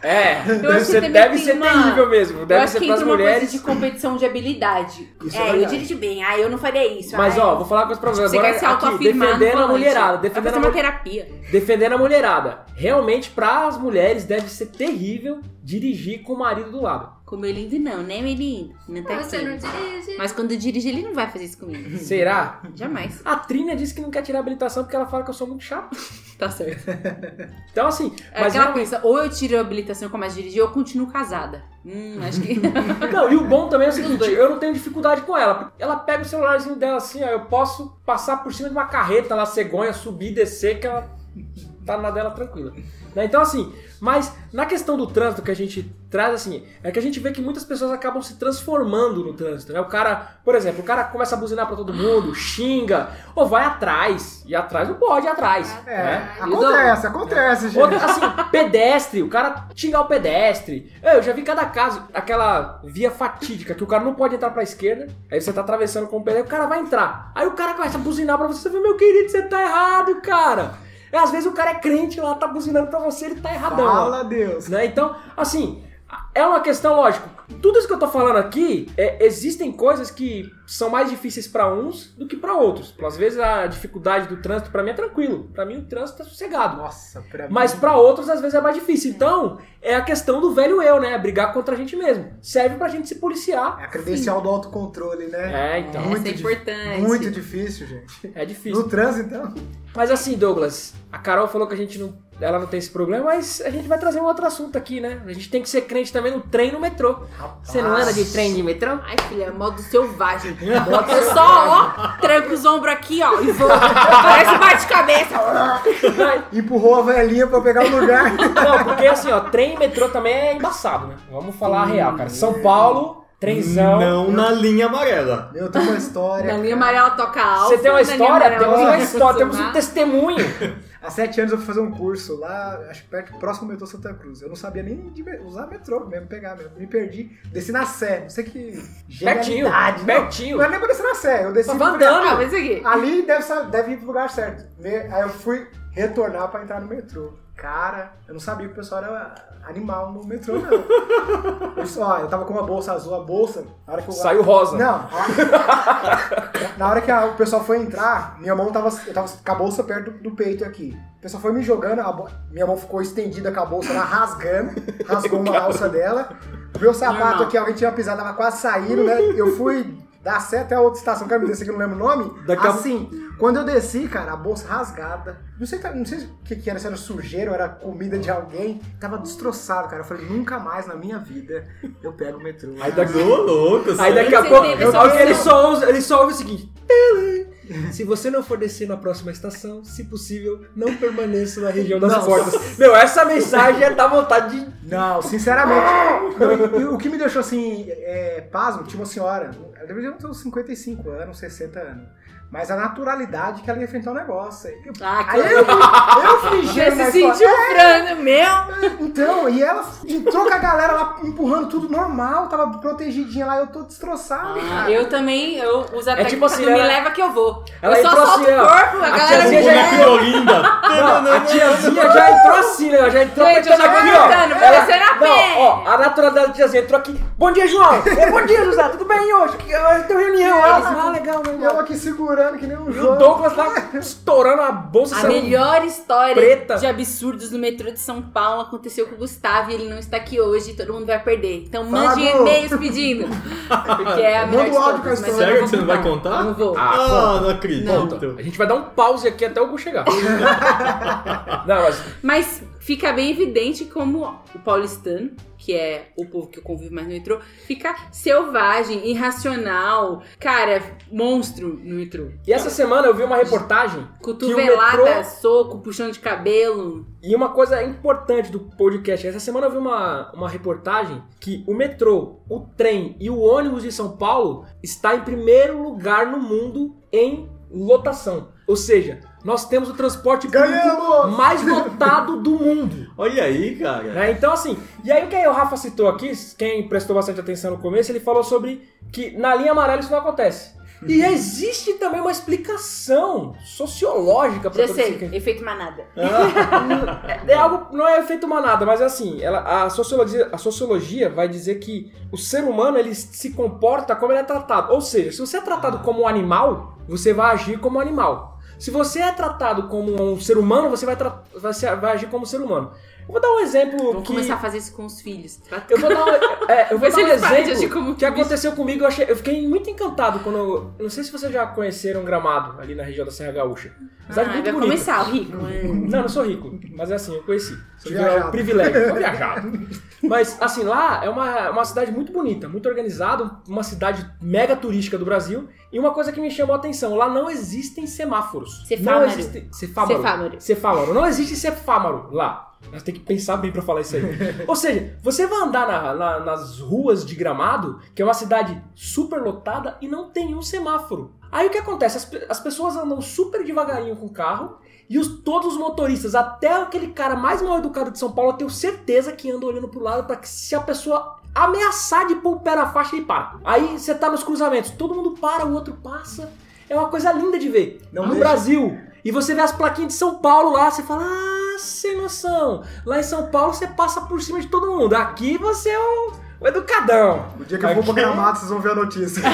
É, Eu acho que você deve ser uma- terrível mesmo. Eu Deve acho ser que entra uma mulheres. coisa de competição de habilidade. Isso é é, eu dirijo bem. Ah, eu não faria isso. Mas ah, ó, vou falar uma coisa pra você. Você Agora, quer se autoafirmar defendendo a mulherada, Vai defendendo fazer a, uma terapia. defendendo a mulherada. Realmente, para as mulheres, deve ser terrível dirigir com o marido do lado. Com o meu lindo não, né, meu lindo? Não tá Você aqui. não dirige. Mas quando dirige, ele não vai fazer isso comigo. Será? Jamais. A Trina disse que não quer tirar a habilitação porque ela fala que eu sou muito chato. Tá certo. Então, assim, É mas realmente- coisa, ou eu tiro a habilitação e começo a dirigir, ou eu continuo casada. Hum, acho que. Não, e o bom também é o seguinte, eu não tenho dificuldade com ela. Ela pega o celularzinho dela assim, ó, eu posso passar por cima de uma carreta lá, cegonha, subir, descer, que ela tá na dela tranquila. Né? Então, assim, mas na questão do trânsito que a gente traz, assim, é que a gente vê que muitas pessoas acabam se transformando no trânsito, né? O cara, por exemplo, o cara começa a buzinar pra todo mundo, xinga, ou vai atrás, e atrás não pode ir atrás, É, né? acontece, acontece, gente. Outra, assim, pedestre, o cara xingar o pedestre. Eu já vi cada caso, aquela via fatídica que o cara não pode entrar pra esquerda, aí você tá atravessando com o pedestre, o cara vai entrar. Aí o cara começa a buzinar pra você, você fala, meu querido, você tá errado, cara. E às vezes o cara é crente lá, tá buzinando pra você, ele tá erradão. Fala Deus. Né? Então, assim, é uma questão, lógico. Tudo isso que eu tô falando aqui, é, existem coisas que são mais difíceis pra uns do que pra outros. Às vezes a dificuldade do trânsito pra mim é tranquilo. Pra mim o trânsito é sossegado. Nossa, pra Mas mim- pra outros às vezes é mais difícil. Então, é a questão do velho eu, né? Brigar contra a gente mesmo. Serve pra gente se policiar. É a credencial do autocontrole, né? É, então. Essa é importante. Muito difícil, gente. É difícil. No trânsito, então. Mas assim, Douglas, a Carol falou que a gente não, ela não tem esse problema, mas a gente vai trazer um outro assunto aqui, né? A gente tem que ser crente também no trem e no metrô. Você não anda de trem e de metrô? Ai, filha, é modo selvagem. Você só, ó, tranca os ombros aqui, ó, e voa. Parece bate-cabeça. Empurrou a velhinha pra pegar o lugar. Não, porque assim, ó, trem e metrô também é embaçado, né? Vamos falar a real, cara. São Paulo, trenzão. Não na linha amarela. Eu tenho uma história. Na linha amarela toca alto. Você tem uma história? Temos uma história, temos um texto. testemunho. Há sete anos eu fui fazer um curso lá, acho que perto, próximo do metrô Santa Cruz. Eu não sabia nem usar metrô mesmo, pegar mesmo. Me perdi, desci na Sé. Não sei que Pertinho. Não, pertinho. Não é nem pra descer na Sé, eu desci lugar- andando. Ah, mas aqui. Ali deve, deve ir pro lugar certo. Aí eu fui retornar pra entrar no metrô. Cara, eu não sabia que o pessoal era animal no metrô, não. Eu, eu tava com uma bolsa azul, a bolsa, na hora que eu... Saiu rosa. Não. a- Na hora que a- o pessoal foi entrar, minha mão tava, eu tava com a bolsa perto do, do peito aqui. O pessoal foi me jogando, a bo- minha mão ficou estendida com a bolsa lá, rasgando, rasgou uma alça dela. O meu sapato aqui, alguém tinha pisado, tava quase saindo, né? Eu fui da Sé até a outra estação, quero me descer que eu não lembro o nome. Daqui a- assim, quando eu desci, cara, a bolsa rasgada. Não sei, não sei o que, que era, se era sujeira ou era comida de alguém. Tava destroçado, cara. Eu falei, nunca mais na minha vida eu pego o metrô. Aí daqui, Ô, louco, aí daqui a pouco, eu- ele, só ouve, ele só ouve o seguinte. Se você não for descer na próxima estação, se possível, não permaneça na região das Não, portas. Meu, essa mensagem é da vontade de. Não, sinceramente. Não, e- e o que me deixou assim, é, pasmo, tinha uma senhora, deveria ter uns 55 anos, 60 anos. Mas a naturalidade que ela ia enfrentar o negócio. Ah, que Aí eu, eu fui Já gênio se sentiu frano, meu. Então, e ela entrou com a galera lá empurrando tudo normal, tava protegidinha lá, eu tô destroçado, Ah, eu também, eu uso a É tipo assim, me ela- leva que eu vou. ela eu só entrou solto assim, o ó. corpo, a, A galera tiazinha me já leva. Não, a tiazinha já entrou assim, né? Ela já entrou Gente, eu já aqui, vou ó. Ela- parecendo a não, pé. ó, a naturalidade da tiazinha entrou aqui. Bom dia, João! É, bom dia, José! Tudo bem hoje? Ah, Tem reunião. Ah, ah, legal, Eu legal. aqui segurando que nem um E o jogo. Douglas lá estourando a bolsa. A saiu- melhor história preta. de absurdos no metrô de São Paulo aconteceu com o Gustavo e ele não está aqui hoje, todo mundo vai perder. Então Fala, mande Gu. e-mails pedindo. Porque é a melhor Manda de o áudio com a mas história. eu Sério que você não vai contar? Não vou. Ah, Ah, não acredito. Conta. A gente vai dar um pause aqui até o Gu chegar. não, mas Mas fica bem evidente como o paulistano, que é o povo que eu convivo mais no metrô, fica selvagem, irracional, cara, monstro no metrô. E essa semana eu vi uma reportagem Cotovelada, metrô- soco, puxão de cabelo. E uma coisa importante do podcast, essa semana eu vi uma, uma reportagem que o metrô, o trem e o ônibus de São Paulo está em primeiro lugar no mundo em lotação. Ou seja, nós temos o transporte público Ganhamos! mais lotado do mundo. Olha aí, cara. né? Então, assim, e aí o que o Rafa citou aqui, quem prestou bastante atenção no começo, ele falou sobre que na linha amarela isso não acontece. E existe também uma explicação sociológica para Já sei, esse efeito manada. é, é algo, não é efeito manada, mas é assim, ela, a, sociologia, a sociologia vai dizer que o ser humano ele se comporta como ele é tratado. Ou seja, se você é tratado como um animal, você vai agir como um animal. Se você é tratado como um ser humano, você vai, vai, vai agir como um ser humano. Vou dar um exemplo Vamos que... começar a fazer isso com os filhos. Pra- Eu vou dar um, é, eu vou dar um exemplo que aconteceu comigo. Eu, achei, eu fiquei muito encantado quando. Eu, não sei se vocês já conheceram Gramado, ali na região da Serra Gaúcha. Cidade Ah, muito vai bonita. começar, o rico. Não, não sou rico, mas é assim, eu conheci. Viajado. o privilégio, sou viajado. Mas, assim, lá é uma, uma cidade muito bonita, muito organizada, uma cidade mega turística do Brasil. E uma coisa que me chamou a atenção, lá não existem semáforos. Cefámaro. Não existe... Cefámaro. Cefámaro. Cefámaro. Não existe cefámaro lá. Nós temos que pensar bem pra falar isso aí. Ou seja, você vai andar na- na- nas ruas de Gramado, que é uma cidade super lotada, e não tem um semáforo. Aí o que acontece? As, as pessoas andam super devagarinho com o carro, e os, todos os motoristas, até aquele cara mais mal educado de São Paulo, eu tenho certeza que anda olhando pro lado para que se a pessoa ameaçar de pôr o pé na faixa, ele para. Aí você tá nos cruzamentos, todo mundo para, o outro passa. É uma coisa linda de ver. Não no. Brasil. E você vê as plaquinhas de São Paulo lá, você fala, ah, sem noção. Lá em São Paulo você passa por cima de todo mundo. Aqui você é um, um educadão. O dia que eu for Aqui- Gramado, vocês vão ver a notícia.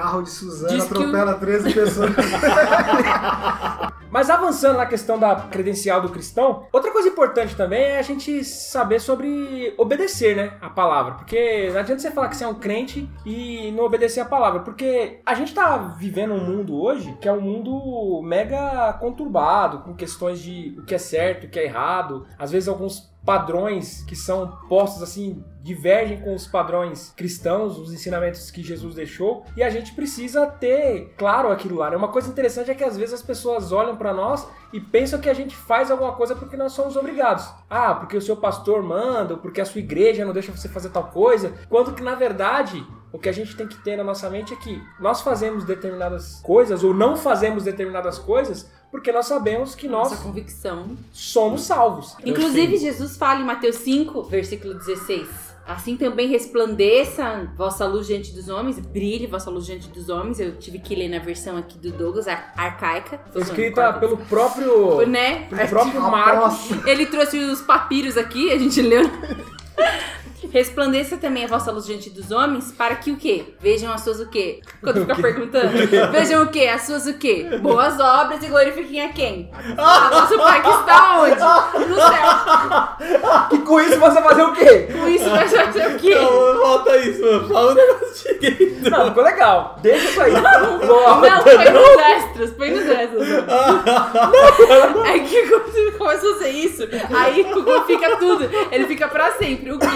Carro de Suzana Diz que atropela 13 pessoas. Mas avançando na questão da credencial do cristão, outra coisa importante também é a gente saber sobre obedecer, né, a palavra. Porque não adianta você falar que você é um crente e não obedecer a palavra. Porque a gente tá vivendo um mundo hoje que é um mundo mega conturbado, com questões de o que é certo, o que é errado. Às vezes alguns padrões que são postos assim divergem com os padrões cristãos, os ensinamentos que Jesus deixou, e a gente precisa ter claro aquilo lá. Né? Uma coisa interessante é que às vezes as pessoas olham pra nós e pensam que a gente faz alguma coisa porque nós somos obrigados. Ah, porque o seu pastor manda, porque a sua igreja não deixa você fazer tal coisa, quando que na verdade o que a gente tem que ter na nossa mente é que nós fazemos determinadas coisas ou não fazemos determinadas coisas porque nós sabemos que nós Nossa convicção. somos salvos. Inclusive, Jesus fala em Mateus 5, versículo 16. Assim também resplandeça vossa luz diante dos homens, brilhe vossa luz diante dos homens. Eu tive que ler na versão aqui do Douglas, ar- arcaica. Foi escrita pelo próprio, Né? pelo próprio Marcos. Ele trouxe os papiros aqui, a gente leu. Resplandeça também a vossa luz diante dos homens, para que o quê? Vejam as suas o quê? Quando fica perguntando. Vejam o quê? As suas o quê? Boas obras e glorifiquem a quem? Ah, nosso Pai que está onde? No céu. E com isso você vai fazer o quê? Com isso vai fazer o quê? Não, volta isso, mano. Fala um negócio direito. Não, ficou legal. Deixa isso aí. Não, Volta. põe nos extras, põe nos extras. Não. É que quando você começa a fazer isso, aí o Google fica tudo. Ele fica pra sempre. O quê?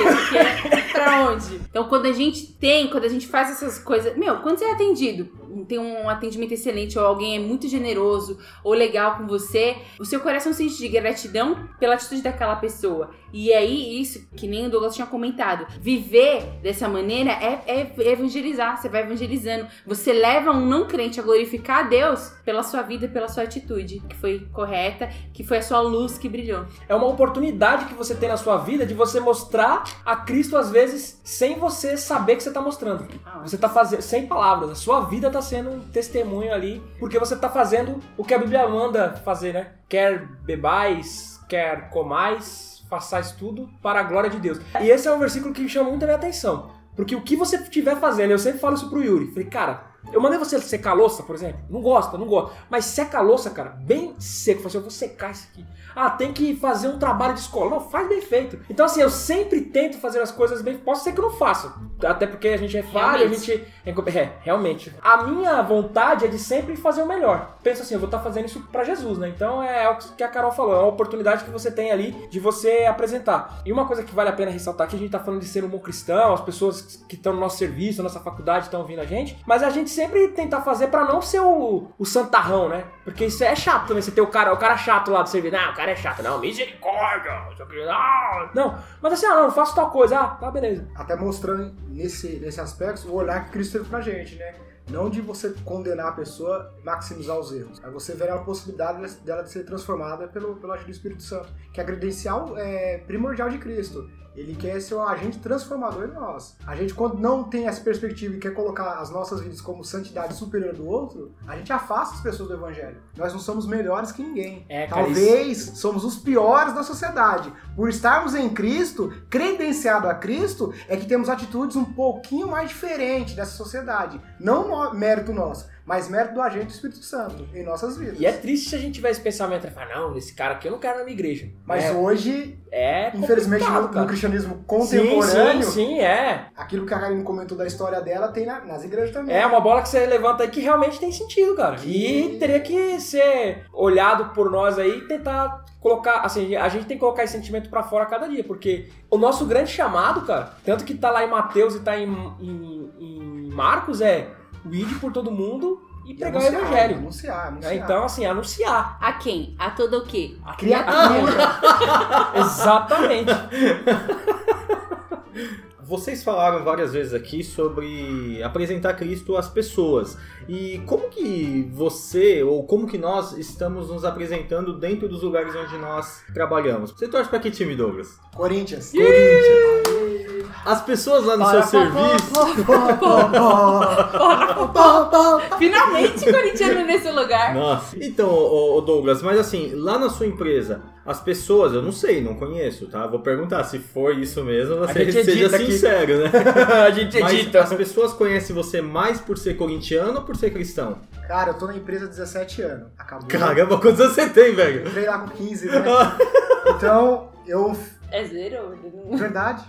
Pra onde? Então, quando a gente tem, quando a gente faz essas coisas. Meu, quando você é atendido, tem um atendimento excelente, ou alguém é muito generoso, ou legal com você, o seu coração sente de gratidão pela atitude daquela pessoa. E aí, isso, que nem o Douglas tinha comentado, viver dessa maneira é, é evangelizar. Você vai evangelizando. Você leva um não crente a glorificar a Deus pela sua vida, pela sua atitude, que foi correta, que foi a sua luz que brilhou. É uma oportunidade que você tem na sua vida de você mostrar a Cristo às vezes sem você saber que você tá mostrando. Você tá fazendo sem palavras, a sua vida tá sendo um testemunho ali, porque você tá fazendo o que a Bíblia manda fazer, né? Quer bebais, quer comais, façais tudo para a glória de Deus. E esse é um versículo que chama muito a minha atenção. Porque o que você estiver fazendo, eu sempre falo isso pro Yuri. Falei, cara, eu mandei você secar a louça, por exemplo. Não gosta, não gosta. Mas seca a louça, cara, bem seco. Falei assim, eu vou secar isso aqui. Ah, tem que fazer um trabalho de escola. Não, faz bem feito. Então, assim, eu sempre tento fazer as coisas bem. Posso ser que eu não faça. Até porque a gente é falho, a gente. É, realmente. A minha vontade é de sempre fazer o melhor. Penso assim, eu vou estar fazendo isso pra Jesus, né? Então é o que a Carol falou. É uma oportunidade que você tem ali de você apresentar. E uma coisa que vale a pena ressaltar aqui, a gente tá falando de ser um bom cristão, as pessoas que estão no nosso serviço, na nossa faculdade estão ouvindo a gente. Mas a gente sempre tentar fazer pra não ser o, o santarrão, né? Porque isso é chato também. Você ter o cara, o cara chato lá do serviço. Não, o cara é chato. Não, misericórdia. não quê, Não. Mas assim, ah, não, faço tal coisa. Ah, tá, beleza. Até mostrando nesse, nesse aspecto o olhar que Cristo teve pra gente, né? Não de você condenar a pessoa, maximizar os erros. Aí você vê a possibilidade dela de ser transformada pelo, pelo agir do Espírito Santo. Que a credencial é primordial de Cristo. Ele quer ser um agente transformador em nós. A gente, quando não tem essa perspectiva e quer colocar as nossas vidas como santidade superior do outro, a gente afasta as pessoas do evangelho. Nós não somos melhores que ninguém. É, cara, Talvez somos os piores da sociedade. Por estarmos em Cristo, credenciado a Cristo, é que temos atitudes um pouquinho mais diferentes dessa sociedade. Não mérito nosso, mas mérito do agente do Espírito Santo em nossas vidas. E é triste se a gente tiver esse pensamento, né? Falar, não, esse cara aqui eu não quero na minha igreja. Mas é, hoje, é infelizmente, no, no cristianismo Sim, contemporâneo, sim, sim, é. aquilo que a Karine comentou da história dela tem na- nas igrejas também. É uma bola que você levanta aí que realmente tem sentido, cara. E teria que ser olhado por nós aí e tentar colocar, assim, a gente tem que colocar esse sentimento pra fora a cada dia, porque o nosso grande chamado, cara, tanto que tá lá em Mateus e tá em, em- em Marcos, é o ide por todo mundo e E pregar o anunciar, evangelho. Anunciar, anunciar. né? Então, assim, anunciar. A quem? A todo o quê? A Criatura. Exatamente. Vocês falaram várias vezes aqui sobre apresentar Cristo às pessoas. E como que você, ou como que nós estamos nos apresentando dentro dos lugares onde nós trabalhamos? Você torce pra que time, Douglas? Corinthians. Corinthians. As pessoas lá no seu serviço. Finalmente corintiano nesse lugar. Nossa. Então, ô, ô Douglas, mas assim, lá na sua empresa, as pessoas, eu não sei, não conheço, tá? Vou perguntar se for isso mesmo, você seja edita aqui. sincero, né? a gente Mas as pessoas conhecem você mais por ser corintiano ou por ser cristão? Cara, eu tô na empresa há 17 anos. Acabou. Caramba, quantos anos você tem, velho? Entrei lá com 15, né? Então, eu. É zero? Verdade.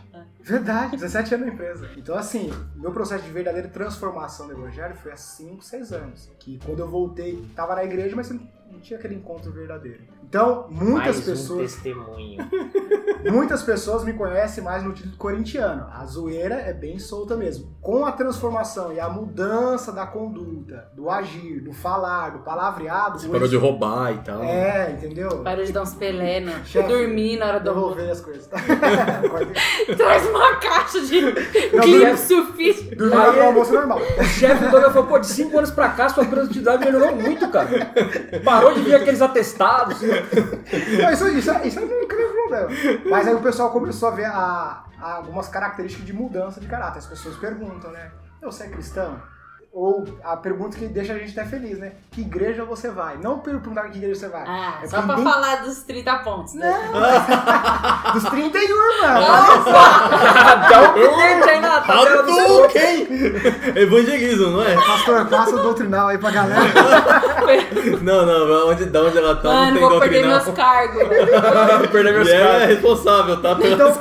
Verdade, 17 anos na empresa. Então, assim, meu processo de verdadeira transformação do evangelho foi há 5, 6 anos. Que quando eu voltei, tava na igreja, mas não tinha aquele encontro verdadeiro. Então, muitas Mais um pessoas. testemunho. Muitas pessoas me conhecem mais no título corintiano. A zoeira é bem solta mesmo. Com a transformação e a mudança da conduta, do agir, do falar, do palavreado. Você hoje- parou de roubar e tal. É, entendeu? Parou de dar uns pelenos. Chefe, Dormir na hora do almoço. Devolver as coisas. tá? Traz uma caixa de clipe sulfite. Dormir na hora do almoço é normal. O chefe do Douglas falou, pô, de 5 anos pra cá, sua produtividade melhorou muito, cara. Parou de vir aqueles atestados. Isso, isso, isso não é problema. Mas aí o pessoal começou a ver a- a algumas características de mudança de caráter. As pessoas perguntam, né? Você é cristão? Ou a pergunta que deixa a gente até feliz, né? Que igreja você vai? Não perguntar que igreja você vai. Ah, É só pra ninguém- falar dos 30 pontos, né? Dos 31, mano. Dá um update aí na tabela do seu Hadouken! Evangelismo, não é? Pastor, passa o doutrinal aí pra galera. Não, não, onde, da onde ela tá Mano, não tem vou perder doutrinal. meus cargos. Perdeu meus E ela é responsável, tá? Então-.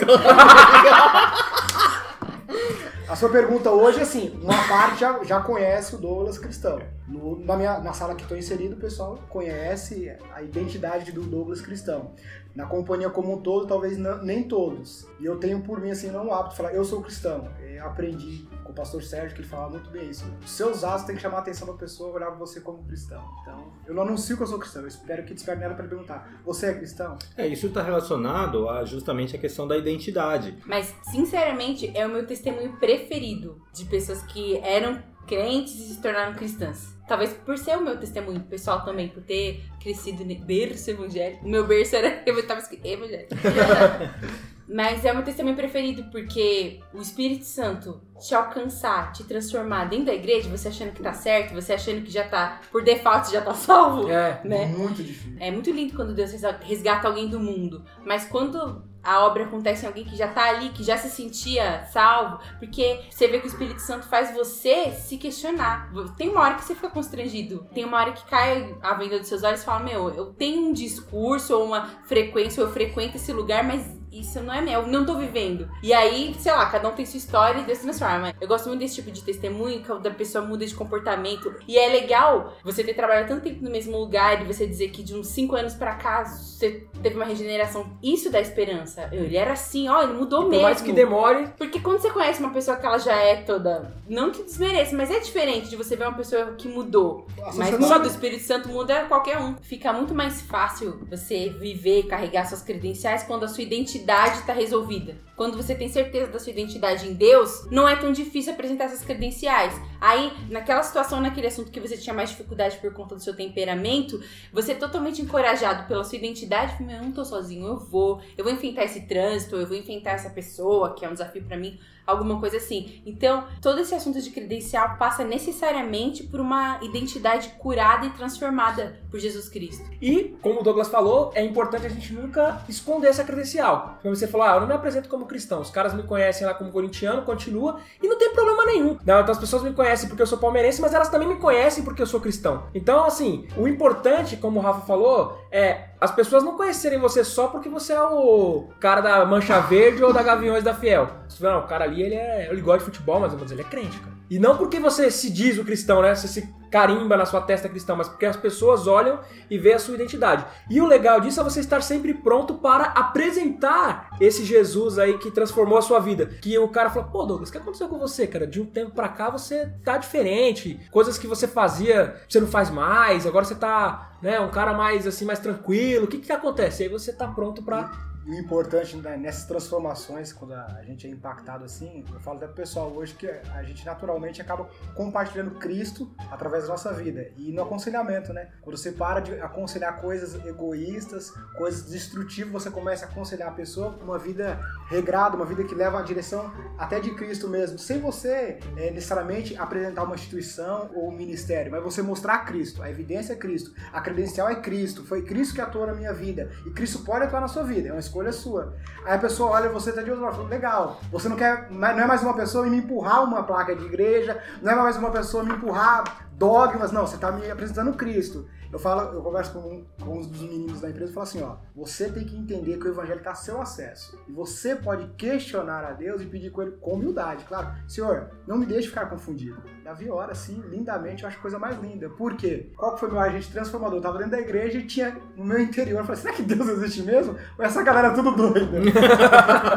A sua pergunta hoje, assim, uma parte já, já conhece o Douglas cristão. No- na, minha, na sala que estou inserido, o pessoal conhece a identidade do Douglas cristão. Na companhia como um todo, talvez não- nem todos. E eu tenho por mim, assim, não o hábito de falar, eu sou cristão. Eu aprendi com o pastor Sérgio que ele falava muito bem isso. Os seus atos têm que chamar a atenção da pessoa olhar você como cristão. Então, eu não anuncio que eu sou cristão, eu espero que desperte nela para perguntar, você é cristão? É, isso tá relacionado a justamente a questão da identidade. Mas, sinceramente, é o meu testemunho preferido de pessoas que eram crentes e se tornaram cristãs. Talvez por ser o meu testemunho pessoal também, por ter crescido no berço evangélico. O meu berço era. Eu tava escrito evangélico. Mas é o meu testemunho preferido porque o Espírito Santo te alcançar, te transformar dentro da igreja, você achando que tá certo, você achando que já tá, por default, já tá salvo, É. né? Muito difícil. É muito lindo quando Deus resgata alguém do mundo. Mas quando a obra acontece em alguém que já tá ali, que já se sentia salvo, porque você vê que o Espírito Santo faz você se questionar. Tem uma hora que você fica constrangido. Tem uma hora que cai a venda dos seus olhos e fala: Meu, eu tenho um discurso ou uma frequência, ou eu frequento esse lugar, mas isso não é meu, eu não tô vivendo. E aí, sei lá, cada um tem sua história e Deus transforma. Eu gosto muito desse tipo de testemunho, que a pessoa muda de comportamento. E é legal você ter trabalhado tanto tempo no mesmo lugar e você dizer que de uns 5 anos pra cá você teve uma regeneração. Isso dá esperança. Ele era assim, ó, ele mudou Por mesmo. mais que demore, Porque quando você conhece uma pessoa que ela já é toda. Não que desmereça, mas é diferente de você ver uma pessoa que mudou. Nossa, Mas você muda, não- o Espírito Santo muda qualquer um. Fica muito mais fácil você viver, carregar suas credenciais quando a sua identidade está resolvida. Quando você tem certeza da sua identidade em Deus, não é tão difícil apresentar essas credenciais. Aí, naquela situação, naquele assunto que você tinha mais dificuldade por conta do seu temperamento, você é totalmente encorajado pela sua identidade, fala, "Meu, eu não tô sozinho, eu vou, eu vou enfrentar esse trânsito, eu vou enfrentar essa pessoa, que é um desafio pra mim, alguma coisa assim. Então, todo esse assunto de credencial passa necessariamente por uma identidade curada e transformada por Jesus Cristo. E, como o Douglas falou, é importante a gente nunca esconder essa credencial. Como você falou, ah, eu não me apresento como cristão. Os caras me conhecem lá como corintiano, continua, e não tem problema nenhum. Não, então as pessoas me conhecem porque eu sou palmeirense, mas elas também me conhecem porque eu sou cristão. Então, assim, o importante, como o Rafa falou, é as pessoas não conhecerem você só porque você é o cara da Mancha Verde ou da Gaviões da Fiel. Não, o cara ali, ele, é, ele gosta de futebol, mas mas ele é crente, cara. E não porque você se diz o cristão, né? Você se carimba na sua testa cristão, mas porque as pessoas olham e vê a sua identidade. E o legal disso é você estar sempre pronto para apresentar esse Jesus aí que transformou a sua vida. Que o cara fala, pô, Douglas, o que aconteceu com você, cara? De um tempo pra cá você tá diferente. Coisas que você fazia, você não faz mais. Agora você tá, né, um cara mais assim, mais tranquilo. O que que acontece? Aí você tá pronto pra E o importante né, nessas transformações, quando a gente é impactado assim, eu falo até pro pessoal hoje que a gente naturalmente acaba compartilhando Cristo através da nossa vida. E no aconselhamento, né? Quando você para de aconselhar coisas egoístas, coisas destrutivas, você começa a aconselhar a pessoa uma vida regrada, uma vida que leva à direção até de Cristo mesmo, sem você é, necessariamente apresentar uma instituição ou um ministério, mas você mostrar Cristo. A evidência é Cristo, a credencial é Cristo, foi Cristo que atuou na minha vida. E Cristo pode atuar na sua vida, é uma escolha sua. Aí a pessoa olha você tá de outro lado, fala, legal, você não quer, não é mais uma pessoa me empurrar uma placa de igreja, não é mais uma pessoa me empurrar dogmas, não, você tá me apresentando Cristo. Eu falo, eu converso com, um, com uns dos meninos da empresa e falo assim, ó, você tem que entender que o evangelho está a seu acesso. E você pode questionar a Deus e pedir com ele com humildade, claro. Senhor, não me deixe ficar confundido. Davi ora assim, lindamente, eu acho a coisa mais linda. Por quê? Qual que foi meu agente transformador? Eu tava dentro da igreja e tinha no meu interior, eu falei, será que Deus existe mesmo? Ou essa galera é tudo doida?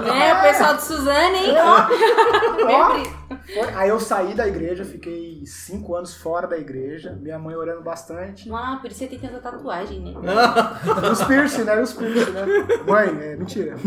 Né, o pessoal de Suzane, hein? Ó, Lembre. foi. Aí eu saí da igreja, fiquei cinco anos fora da igreja, minha mãe orando bastante. Ah, por isso você tem tanta tatuagem, né? Os piercing, né? Os piercing, né? Mãe, é mentira.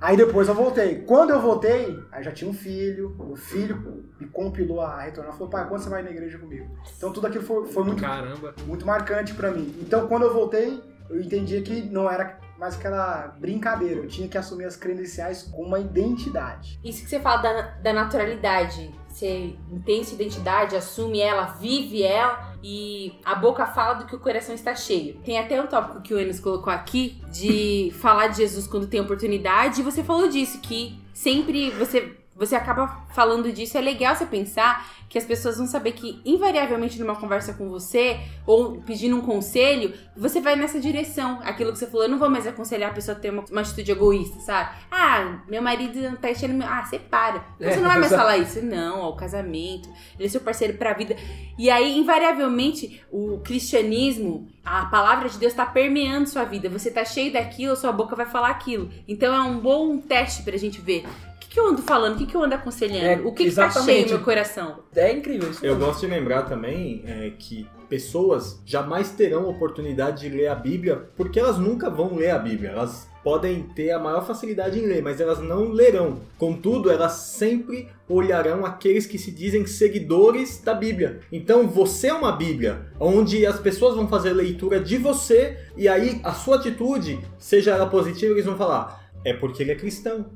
Aí depois eu voltei. Quando eu voltei, aí já tinha um filho. O filho me compilou a retornar. Falou, pai, quando você vai na igreja comigo? Então tudo aquilo foi, foi muito, Caramba. muito marcante pra mim. Então quando eu voltei, eu entendi que não era mais aquela brincadeira. Eu tinha que assumir as credenciais com uma identidade. Isso que você fala da, da naturalidade. Você tem sua identidade, assume ela, vive ela e a boca fala do que o coração está cheio. Tem até um tópico que o Enos colocou aqui de falar de Jesus quando tem oportunidade. E você falou disso, que sempre você, você acaba falando disso. É legal você pensar que as pessoas vão saber que, invariavelmente, numa conversa com você ou pedindo um conselho, você vai nessa direção. Aquilo que você falou, eu não vou mais aconselhar a pessoa a ter uma, uma atitude egoísta, sabe? Ah, meu marido tá enchendo. meu- Ah, separa. Você não vai mais falar isso. Não, ó, o casamento, ele é seu parceiro pra vida. E aí, invariavelmente, o cristianismo, a palavra de Deus tá permeando sua vida. Você tá cheio daquilo, sua boca vai falar aquilo. Então é um bom teste pra gente ver. O que, eu ando falando? O que, que eu ando aconselhando? É, o que, que tá cheio no meu coração? É incrível isso. Eu mesmo. gosto de lembrar também é, que pessoas jamais terão oportunidade de ler a Bíblia porque elas nunca vão ler a Bíblia. Elas podem ter a maior facilidade em ler, mas elas não lerão. Contudo, elas sempre olharão aqueles que se dizem seguidores da Bíblia. Então você é uma Bíblia, onde as pessoas vão fazer leitura de você e aí a sua atitude, seja ela positiva, eles vão falar: é porque ele é cristão.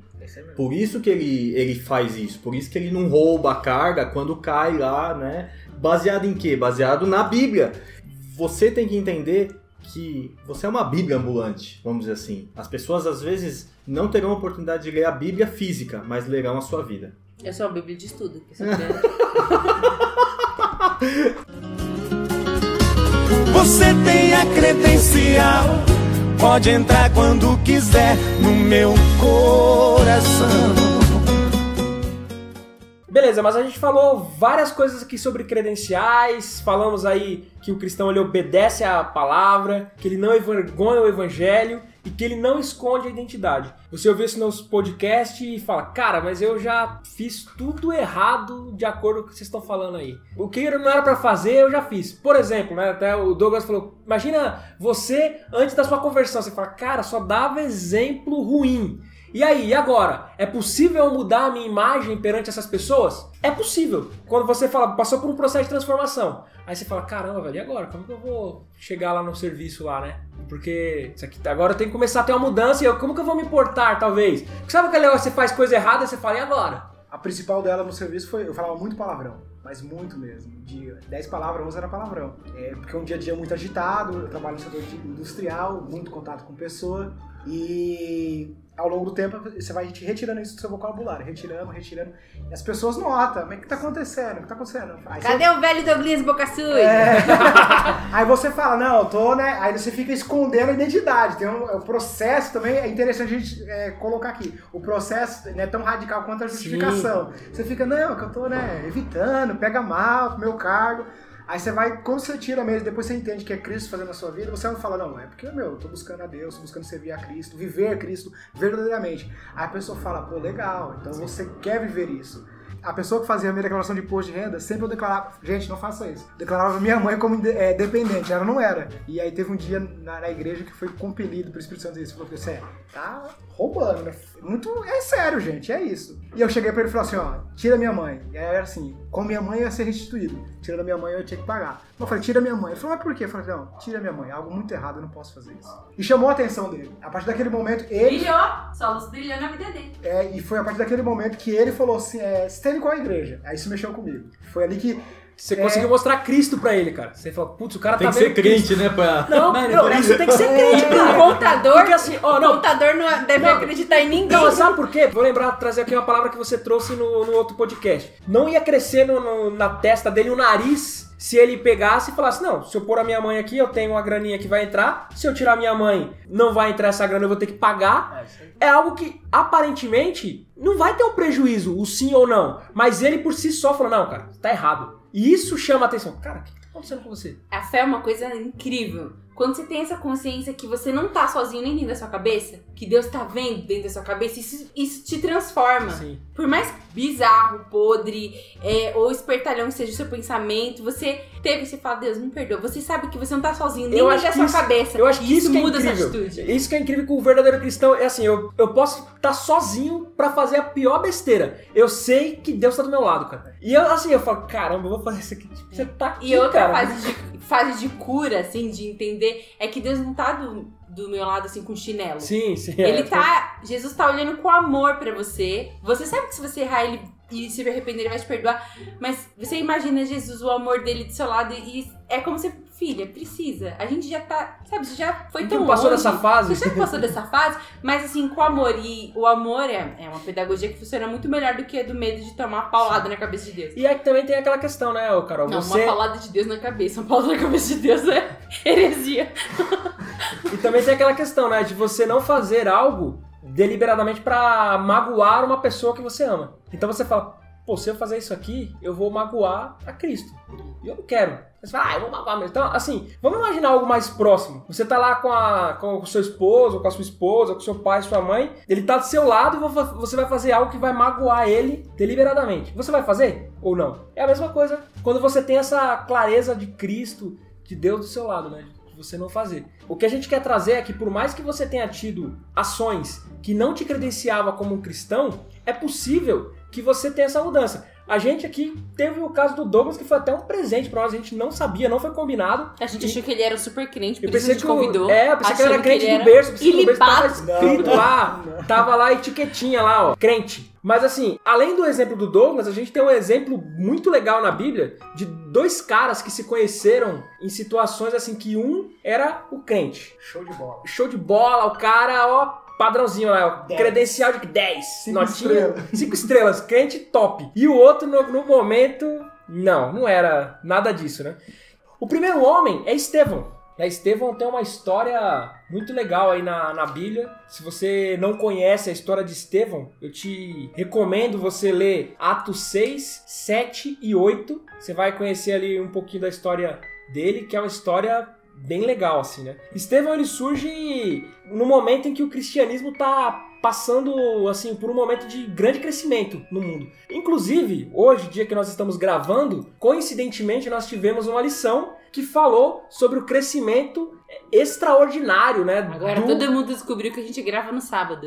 Por isso que ele, ele faz isso, por isso que ele não rouba a carga quando cai lá, né? Baseado em quê? Baseado na Bíblia. Você tem que entender que você é uma Bíblia ambulante, vamos dizer assim. As pessoas às vezes não terão a oportunidade de ler a Bíblia física, mas lerão a sua vida. Eu sou uma bíblia de estudo. Você tem a credencial, pode entrar quando quiser no meu coração. Beleza, mas a gente falou várias coisas aqui sobre credenciais, falamos aí que o cristão ele obedece à palavra, que ele não envergonha o evangelho e que ele não esconde a identidade. Você ouviu esse nosso podcast e fala, cara, mas eu já fiz tudo errado de acordo com o que vocês estão falando aí. O que não era pra fazer, eu já fiz. Por exemplo, né, até o Douglas falou, imagina você antes da sua conversão, você fala, cara, só dava exemplo ruim. E aí, e agora? É possível mudar a minha imagem perante essas pessoas? É possível. Quando você fala, passou por um processo de transformação. Aí você fala, caramba, velho, e agora? Como que eu vou chegar lá no serviço lá, né? Porque isso aqui, agora tenho que começar a ter uma mudança e eu, como que eu vou me importar, talvez? Porque sabe aquele negócio você faz coisa errada e você fala, e agora? A principal dela no serviço foi eu falava muito palavrão. mas muito mesmo. De 10 palavras, 11 era palavrão. É, porque é um dia a dia muito agitado, eu trabalho no setor industrial, muito contato com pessoa, e ao longo do tempo você vai te retirando isso do seu vocabulário, retirando, retirando, e as pessoas notam, mas o que tá acontecendo? O que tá acontecendo? Aí você- Cadê o velho Douglas Boca Suja? é. Aí você fala, não, eu tô, né? Aí você fica escondendo a identidade. Tem um, o processo também, é interessante a gente é, colocar aqui. O processo não é tão radical quanto a justificação. Você fica, não, que eu tô, né, evitando, pega mal pro meu cargo. Aí você vai, quando você tira mesmo, depois você entende que é Cristo fazendo a sua vida, você não fala, não, é porque, meu, eu tô buscando a Deus, tô buscando servir a Cristo, viver Cristo verdadeiramente. Aí a pessoa fala, pô, legal, então você quer viver isso. A pessoa que fazia a minha declaração de imposto de renda, sempre eu declarava, gente, não faça isso. Declarava minha mãe como é, dependente, ela não era. E aí teve um dia na, na igreja que foi compelido pelo Espírito Santo isso. Falou assim, é, tá roubando, né? Muito, é sério, gente, é isso. E eu cheguei pra ele e falei assim, ó, tira minha mãe. E aí era assim, com minha mãe ia ser restituído. Tirando a minha mãe eu tinha que pagar. Eu falei, tira minha mãe. Ele falou, mas por quê? Eu falei, não, tira minha mãe, algo muito errado, eu não posso fazer isso. E chamou a atenção dele. A partir daquele momento, ele... Brilhou, só luz brilhou na vida dele. É, e foi a partir daquele momento que ele falou assim: é, você indo qual a igreja? Aí isso mexeu comigo. Foi ali que. Você É. conseguiu mostrar Cristo pra ele, cara. Você falou, putz, o cara Tem tá que ser vendo Cristo. crente, né? Pra... Não, Mano, não, isso tem que ser crente, O cara. contador, Porque assim, ó, o não, contador não deve acreditar em ninguém. Não, sabe por quê? Vou lembrar, trazer aqui uma palavra que você trouxe no, no outro podcast. Não ia crescer no- no- na testa dele o nariz se ele pegasse e falasse: Não, se eu pôr a minha mãe aqui, eu tenho uma graninha que vai entrar. Se eu tirar a minha mãe, não vai entrar essa grana, eu vou ter que pagar. É algo que, aparentemente, não vai ter um prejuízo, o sim ou não. Mas ele por si só falou: Não, cara, tá errado. E isso chama a atenção. Cara, o que tá acontecendo com você? A fé é uma coisa incrível. Quando você tem essa consciência que você não tá sozinho nem dentro da sua cabeça, que Deus tá vendo dentro da sua cabeça, isso, isso te transforma. Assim. Por mais bizarro, podre, é, ou espertalhão que seja o seu pensamento, você teve, você fala, Deus, me perdoa. Você sabe que você não tá sozinho nem da que sua isso- cabeça. Eu acho que E isso, que é muda incrível. essa atitude. Isso que é incrível com o verdadeiro cristão é assim, eu, eu posso estar sozinho pra fazer a pior besteira. Eu sei que Deus tá do meu lado, cara. E eu, assim, eu falo, caramba, eu vou fazer isso aqui. Tipo, você tá aqui, E outra cara. fase de, fase de cura, assim, de entender, é que Deus não tá do, do meu lado, assim, com chinelo. Sim, sim. Ele é, tá. Jesus tá olhando com amor pra você. Você sabe que se você errar ele e se arrepender, ele vai te perdoar. Mas você imagina Jesus, o amor dele do seu lado, e é como se, filha, precisa. A gente já tá. Sabe, você já foi gente tão não passou longe. dessa fase. Você já passou dessa fase, mas assim, com amor. E o amor é, é uma pedagogia que funciona muito melhor do que a do medo de tomar uma paulada na cabeça de Deus. E aí também tem aquela questão, né, Carol? Não, você... uma paulada de Deus na cabeça. Uma paulada na cabeça de Deus é heresia. E também tem aquela questão, né, de você não fazer algo deliberadamente pra magoar uma pessoa que você ama. Então você fala, pô, se eu fazer isso aqui, eu vou magoar a Cristo. E eu não quero. Você fala, ah, eu vou magoar mesmo. Então, assim, vamos imaginar algo mais próximo. Você tá lá com, a, com o seu esposo, com a sua esposa, com seu pai, sua mãe. Ele tá do seu lado e vo- você vai fazer algo que vai magoar ele deliberadamente. Você vai fazer ou não? É a mesma coisa quando você tem essa clareza de Cristo, de Deus do seu lado, né? De você não fazer. O que a gente quer trazer é que por mais que você tenha tido ações que não te credenciava como um cristão, é possível que você tenha essa mudança. A gente aqui teve o caso do Douglas, que foi até um presente pra nós, a gente não sabia, não foi combinado. A gente achou que ele era um super crente, por Eu isso a pensei gente que convidou. É, eu pensei que ele era crente ele do berço, pensei que no berço tava escrito Não, lá, tava lá a etiquetinha lá, ó, crente. Mas assim, além do exemplo do Douglas, a gente tem um exemplo muito legal na Bíblia de dois caras que se conheceram em situações assim que um era o crente. Show de bola. Show de bola, o cara, ó, padrãozinho lá, Dez. credencial de 10, Cinco notinha, estrelas. 5 estrelas, crente top. E o outro no, no momento, não, não era nada disso, né? O primeiro homem é Estevão. É, Estevão tem uma história muito legal aí na, na Bíblia. Se você não conhece a história de Estevão, eu te recomendo você ler Atos 6, 7 e 8. Você vai conhecer ali um pouquinho da história dele, que é uma história bem legal, assim, né? Estevão, ele surge no momento em que o cristianismo tá passando, assim, por um momento de grande crescimento no mundo. Inclusive, hoje, dia que nós estamos gravando, coincidentemente, nós tivemos uma lição que falou sobre o crescimento extraordinário, né? Agora do- todo mundo descobriu que a gente grava no sábado.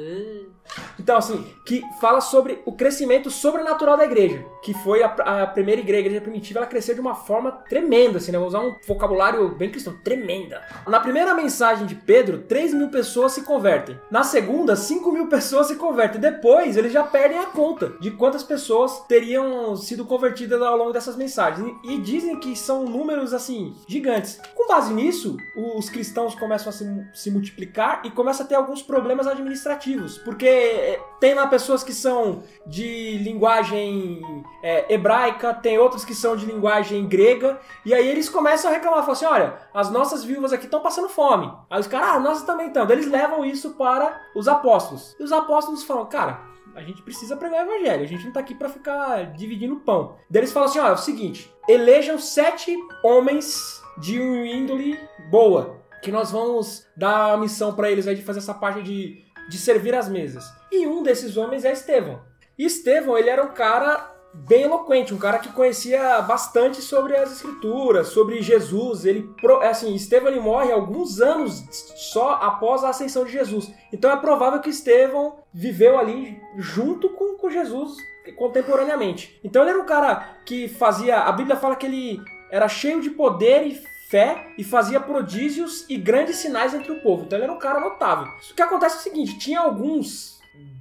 Então, assim, que fala sobre o crescimento sobrenatural da igreja, que foi a, a primeira igreja, a igreja primitiva, ela cresceu de uma forma tremenda, assim, né? Vou usar um vocabulário bem cristão, tremenda. Na primeira mensagem de Pedro, 3 mil pessoas se convertem. Na segunda, 5 mil pessoas se convertem. Depois, eles já perdem a conta de quantas pessoas teriam sido convertidas ao longo dessas mensagens. E, dizem que são números, assim, gigantes. Com base nisso, os cristãos começam a se, se multiplicar e começa a ter alguns problemas administrativos, porque é, tem lá pessoas que são de linguagem é, hebraica, tem outras que são de linguagem grega, e aí eles começam a reclamar, falam assim, olha, as nossas viúvas aqui estão passando fome. Aí os caras, ah, nós também estamos. Eles levam isso para os apóstolos. E os apóstolos falam, cara, a gente precisa pregar o evangelho, a gente não tá aqui para ficar dividindo pão. Daí eles falam assim, ó, é o seguinte, elejam sete homens de índole boa, que nós vamos dar a missão para eles aí de fazer essa parte de, de servir as mesas. E um desses homens é Estevão. E Estevão, ele era um cara bem eloquente, um cara que conhecia bastante sobre as escrituras, sobre Jesus. Ele, assim, Estevão ele morre alguns anos só após a ascensão de Jesus. Então é provável que Estevão viveu ali junto com, com Jesus contemporaneamente. Então ele era um cara que fazia, a Bíblia fala que ele era cheio de poder e fé e fazia prodígios e grandes sinais entre o povo. Então ele era um cara notável. O que acontece é o seguinte, tinha alguns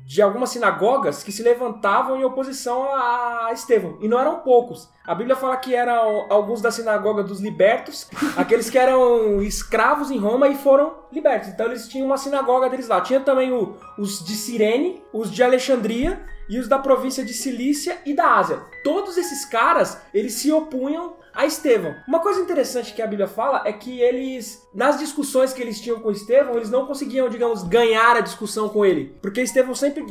de algumas sinagogas que se levantavam em oposição a Estevão. E não eram poucos. A Bíblia fala que eram alguns da sinagoga dos libertos, aqueles que eram escravos em Roma e foram libertos. Então eles tinham uma sinagoga deles lá. Tinha também o- os de Cirene, os de Alexandria e os da província de Cilícia e da Ásia. Todos esses caras, eles se opunham a Estevão. Uma coisa interessante que a Bíblia fala é que eles, nas discussões que eles tinham com Estevão, eles não conseguiam, digamos, ganhar a discussão com ele. Porque Estevão sempre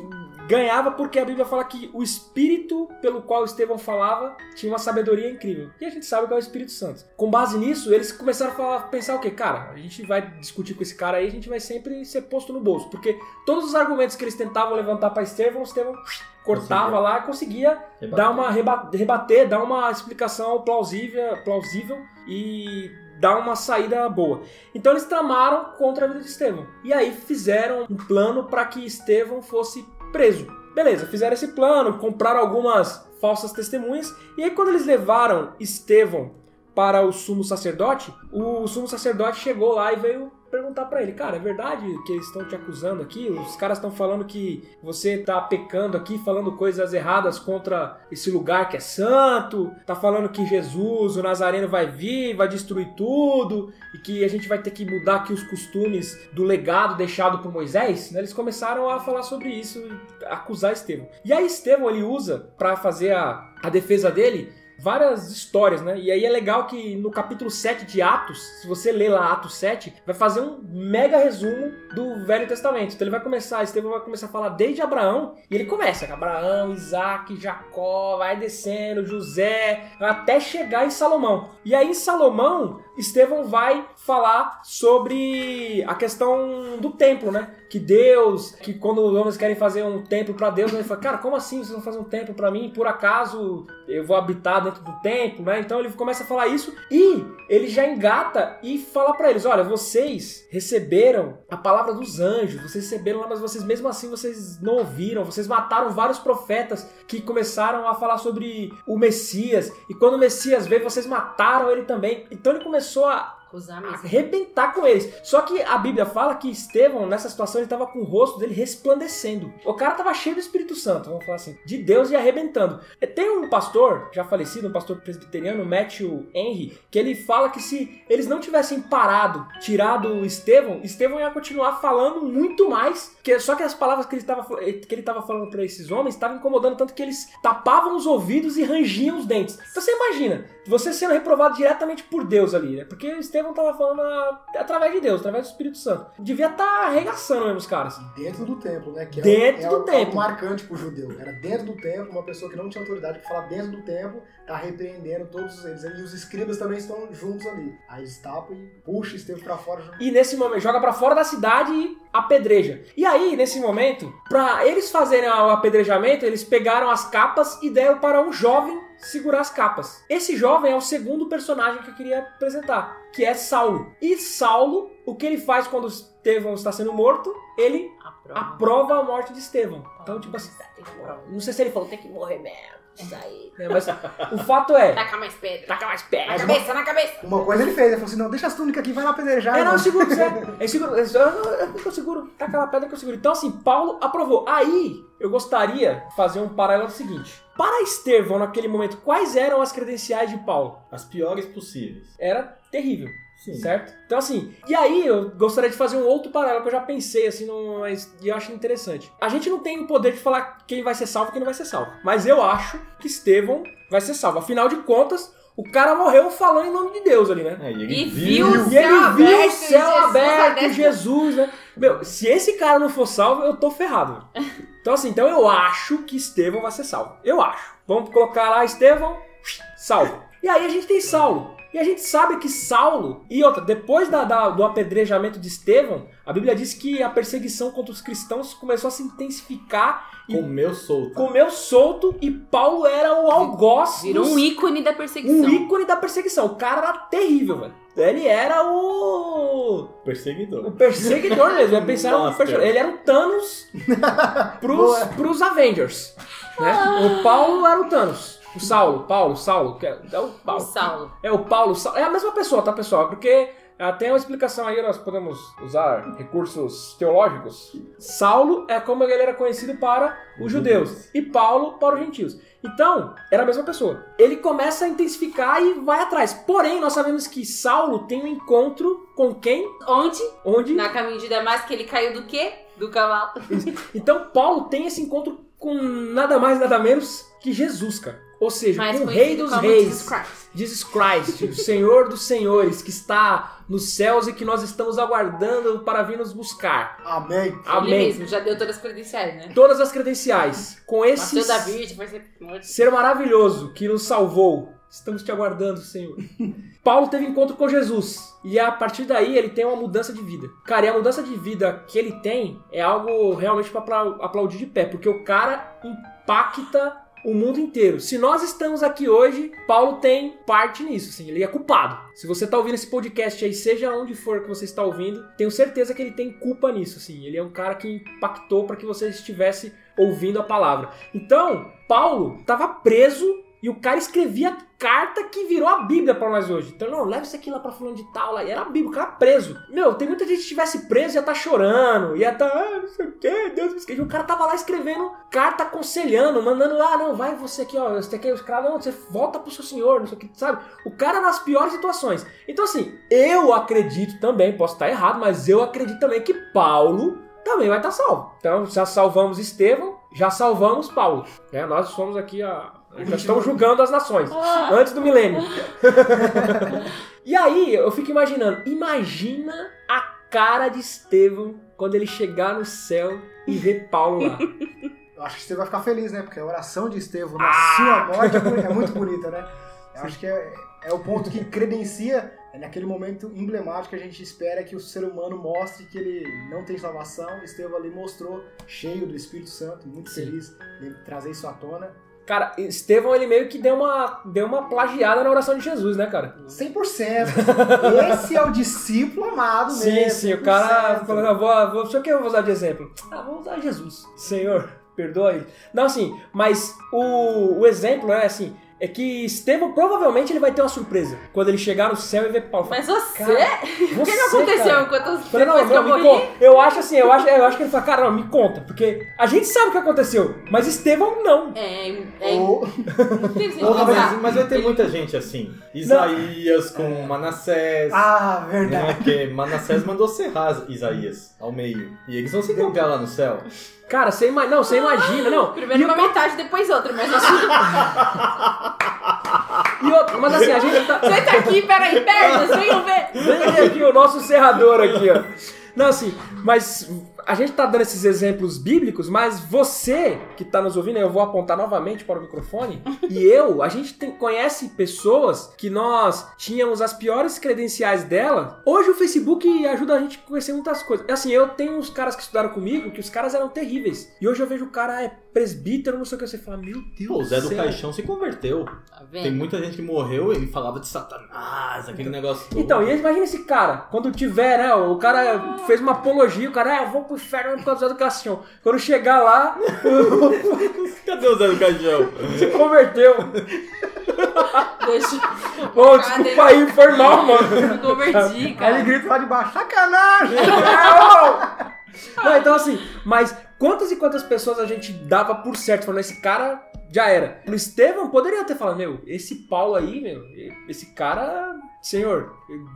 ganhava porque a Bíblia fala que o espírito pelo qual Estevão falava tinha uma sabedoria incrível. E a gente sabe que é o Espírito Santo. Com base nisso, eles começaram a falar- pensar o quê? Cara, a gente vai discutir com esse cara aí, a gente vai sempre ser posto no bolso. Porque todos os argumentos que eles tentavam levantar para Estevão, Estevão cortava lá e conseguia Rebater. dar uma reba- rebater, dar uma explicação plausível, plausível e dar uma saída boa. Então eles tramaram contra a vida de Estevão. E aí fizeram um plano para que Estevão fosse preso. Beleza, fizeram esse plano, compraram algumas falsas testemunhas e aí quando eles levaram Estevão para o sumo sacerdote, o sumo sacerdote chegou lá e veio perguntar pra ele, cara, é verdade que eles estão te acusando aqui? Os caras estão falando que você tá pecando aqui, falando coisas erradas contra esse lugar que é santo, tá falando que Jesus, o Nazareno, vai vir, vai destruir tudo, e que a gente vai ter que mudar aqui os costumes do legado deixado por Moisés, né? Eles começaram a falar sobre isso, acusar Estevão. E aí Estevão, ele usa pra fazer a, a defesa dele, várias histórias, né? E aí é legal que no capítulo 7 de Atos, se você ler lá Atos 7, vai fazer um mega resumo do Velho Testamento. Então ele vai começar, Estevão vai começar a falar desde Abraão, e ele começa com Abraão, Isaac, Jacó, vai descendo, José, até chegar em Salomão. E aí em Salomão, Estevão vai falar sobre a questão do templo, né? Que Deus, que quando os homens querem fazer um templo para Deus, ele fala, cara, como assim vocês vão fazer um templo para mim? Por acaso eu vou habitar dentro do templo, né? Então ele começa a falar isso e ele já engata e fala para eles, olha, vocês receberam a palavra dos anjos, vocês receberam lá, mas vocês mesmo assim vocês não ouviram, vocês mataram vários profetas que começaram a falar sobre o Messias e quando o Messias veio, vocês mataram ele também. Então ele começou a Acusar mesmo. arrebentar com eles. Só que a Bíblia fala que Estevão, nessa situação, ele tava com o rosto dele resplandecendo. O cara tava cheio do Espírito Santo, vamos falar assim, de Deus e arrebentando. Tem um pastor, já falecido, um pastor presbiteriano, Matthew Henry, que ele fala que se eles não tivessem parado, tirado Estevão, Estevão ia continuar falando muito mais, que só que as palavras que ele tava, que ele tava falando para esses homens estavam incomodando tanto que eles tapavam os ouvidos e rangiam os dentes. Então você imagina, você sendo reprovado diretamente por Deus ali, né? Porque Estevão tava falando a- através de Deus, através do Espírito Santo. Devia estar arregaçando mesmo os caras. Dentro do templo, né? Que é Dentro é do algo- templo. algo marcante pro judeu. Era dentro do templo, uma pessoa que não tinha autoridade pra falar dentro do templo, tá repreendendo todos eles. E os escribas também estão juntos ali. Aí eles tapam e puxa Estevão pra fora. E nesse momento, joga pra fora da cidade e apedreja. E aí, nesse momento, pra eles fazerem o apedrejamento, eles pegaram as capas e deram para um jovem segurar as capas. Esse jovem é o segundo personagem que eu queria apresentar, que é Saulo. E Saulo, o que ele faz quando Estevão está sendo morto? Ele aprova a morte de Estevão. Então, tipo assim, não sei se ele falou, tem que morrer mesmo. Isso aí. né, Mas o fato é. Taca mais pedra. Taca mais pedra. Na cabeça, na cabeça. Uma coisa ele fez, ele falou assim, não, deixa as túnicas aqui, vai lá apedrejar. É, não, eu irmão. seguro, Zé. Eu seguro, eu, eu, eu, eu seguro. Tá aquela pedra que eu seguro. Então, assim, Paulo aprovou. Aí, eu gostaria de fazer um paralelo seguinte. Para Estevão, naquele momento, quais eram as credenciais de Paulo? As piores possíveis. Era terrível. Sim. Certo? Então, assim, e aí eu gostaria de fazer um outro paralelo que eu já pensei, assim, num, mas eu acho interessante. A gente não tem o poder de falar quem vai ser salvo e quem não vai ser salvo. Mas eu acho que Estevão vai ser salvo. Afinal de contas, o cara morreu falando em nome de Deus ali, né? É, e ele E viu o E ele céu viu o aberto, céu Jesus aberto, aberto. Jesus, né? Meu, se esse cara não for salvo, eu tô ferrado. Então, assim, então eu acho que Estevão vai ser salvo. Eu acho. Vamos colocar lá Estevão, salvo. E aí a gente tem Saulo. E a gente sabe que Saulo, e outra, depois da- da- do apedrejamento de Estevão, a Bíblia diz que a perseguição contra os cristãos começou a se intensificar e comeu solto. comeu solto, e Paulo era o algoz Virou dos- um ícone da perseguição. um ícone da perseguição. O cara era terrível, velho. Ele era o. O Perseguidor. perseguidor mesmo. Eu pensava no Ele era o Thanos pros, pros Avengers. Né? O Paulo era o Thanos. O Saulo, Paulo, Saulo, que é, é o O Paulo. Saulo. É o Paulo, Saulo. É a mesma pessoa, tá, pessoal? Porque ah, tem uma explicação aí, nós podemos usar recursos teológicos. Saulo é como ele era conhecido para os judeus e Paulo para os gentios. Então, era a mesma pessoa. Ele começa a intensificar e vai atrás. Porém, nós sabemos que Saulo tem um encontro com quem? Onde? Onde? Na caminho de Damasco, ele caiu do quê? Do cavalo. Então, Paulo tem esse encontro com nada mais, nada menos que Jesus, cara. Ou seja, Mais com o Rei dos Reis. Jesus Christ. Jesus Christ, o Senhor dos Senhores, que está nos céus e que nós estamos aguardando para vir nos buscar. Amém. Ele Amém. mesmo, já deu todas as credenciais, né? Todas as credenciais. Com esse ser maravilhoso que nos salvou. Estamos te aguardando, Senhor. Paulo teve encontro com Jesus. E a partir daí ele tem uma mudança de vida. Cara, e a mudança de vida que ele tem é algo realmente para aplaudir de pé. Porque o cara impacta o mundo inteiro. Se nós estamos aqui hoje, Paulo tem parte nisso, assim, ele é culpado. Se você tá ouvindo esse podcast aí, seja onde for que você está ouvindo, tenho certeza que ele tem culpa nisso, assim. Ele é um cara que impactou para que você estivesse ouvindo a palavra. Então, Paulo estava preso e o cara escrevia carta que virou a Bíblia pra nós hoje. Então, não, leva isso aqui lá pra fulano de tal. Lá. E era a Bíblia, o cara preso. Meu, tem muita gente que estivesse preso ia tá chorando, ia tá, ah, não sei o que, Deus me esqueceu. O cara tava lá escrevendo carta aconselhando, mandando, ah, não, vai você aqui, ó, você aqui, os caras, não, você volta pro seu senhor, não sei o que, sabe? O cara nas piores situações. Então, assim, eu acredito também, posso estar errado, mas eu acredito também que Paulo também vai estar salvo. Então, já salvamos Estevão, já salvamos Paulo. né? nós somos aqui a. Já estamos julgando as nações. Antes do milênio. e aí, eu fico imaginando. Imagina a cara de Estevão quando ele chegar no céu e ver Paulo lá. Eu acho que você vai ficar feliz, né? Porque a oração de Estevão na Ah! sua morte é é muito bonita, né? Eu acho que é, é o ponto que credencia, é naquele momento emblemático que a gente espera que o ser humano mostre que ele não tem salvação. Estevão ali mostrou, cheio do Espírito Santo, muito Sim. feliz de trazer isso à tona. Cara, Estevão, ele meio que deu uma, deu uma plagiada na oração de Jesus, né, cara? 100%. Esse é o discípulo amado Sim, mesmo. sim, o cara 100%. falou, eu vou, vou, só que eu vou usar de exemplo. Ah, vou usar Jesus. Senhor, perdoa ele. Não, assim, mas o, o exemplo é assim, é que Estevão provavelmente ele vai ter uma surpresa quando ele chegar no céu e ver Paulo. Mas você? O que, você, aconteceu cara. enquanto Eu Falei, não, depois que não, eu morri? conta. Eu acho assim, eu acho, eu acho que ele fala, cara, não, me conta, porque a gente sabe o que aconteceu, mas Estevão não. É, é Ou- interessante Porra, pensar. mas, mas vai ter muita gente assim. Isaías com Manassés. Ah, Né, verdade. porque Manassés mandou serrar Isaías ao meio. E eles vão se encontrar lá no céu. Cara, você imagina, não, você imagina, não. Primeiro E uma metade, depois outra, mas assim, E outro, mas assim, a gente tá. senta aqui, peraí, pernas, venham ver. Vem aqui o nosso serrador aqui, ó. Não, assim, mas a gente tá dando esses exemplos bíblicos, mas você que tá nos ouvindo, eu vou apontar novamente para o microfone, e eu, a gente tem- conhece pessoas que nós tínhamos as piores credenciais dela. Hoje o Facebook ajuda a gente a conhecer muitas coisas. Assim, eu tenho uns caras que estudaram comigo que os caras eram terríveis. E hoje eu vejo o cara é presbítero, não sei o que, você fala, meu Deus Pô, o Zé do céu. Caixão se converteu. Tá Tem muita gente que morreu e falava de Satanás, aquele negócio todo. Então, e imagina esse cara, quando tiver, né? O cara fez uma apologia, o cara, é, eu vou pro inferno por causa do Caixão. Quando chegar lá, Cadê o Zé do Caixão? se converteu. Deixa. Ô, desculpa aí, foi mal, mano. Eu converti, Aí ele cara. grita lá de baixo, sacanagem! Não, então assim, mas quantas e quantas pessoas a gente dava por certo, falando, esse cara já era. O Estevão poderia ter falado, meu, esse Paulo aí, meu, esse cara, senhor,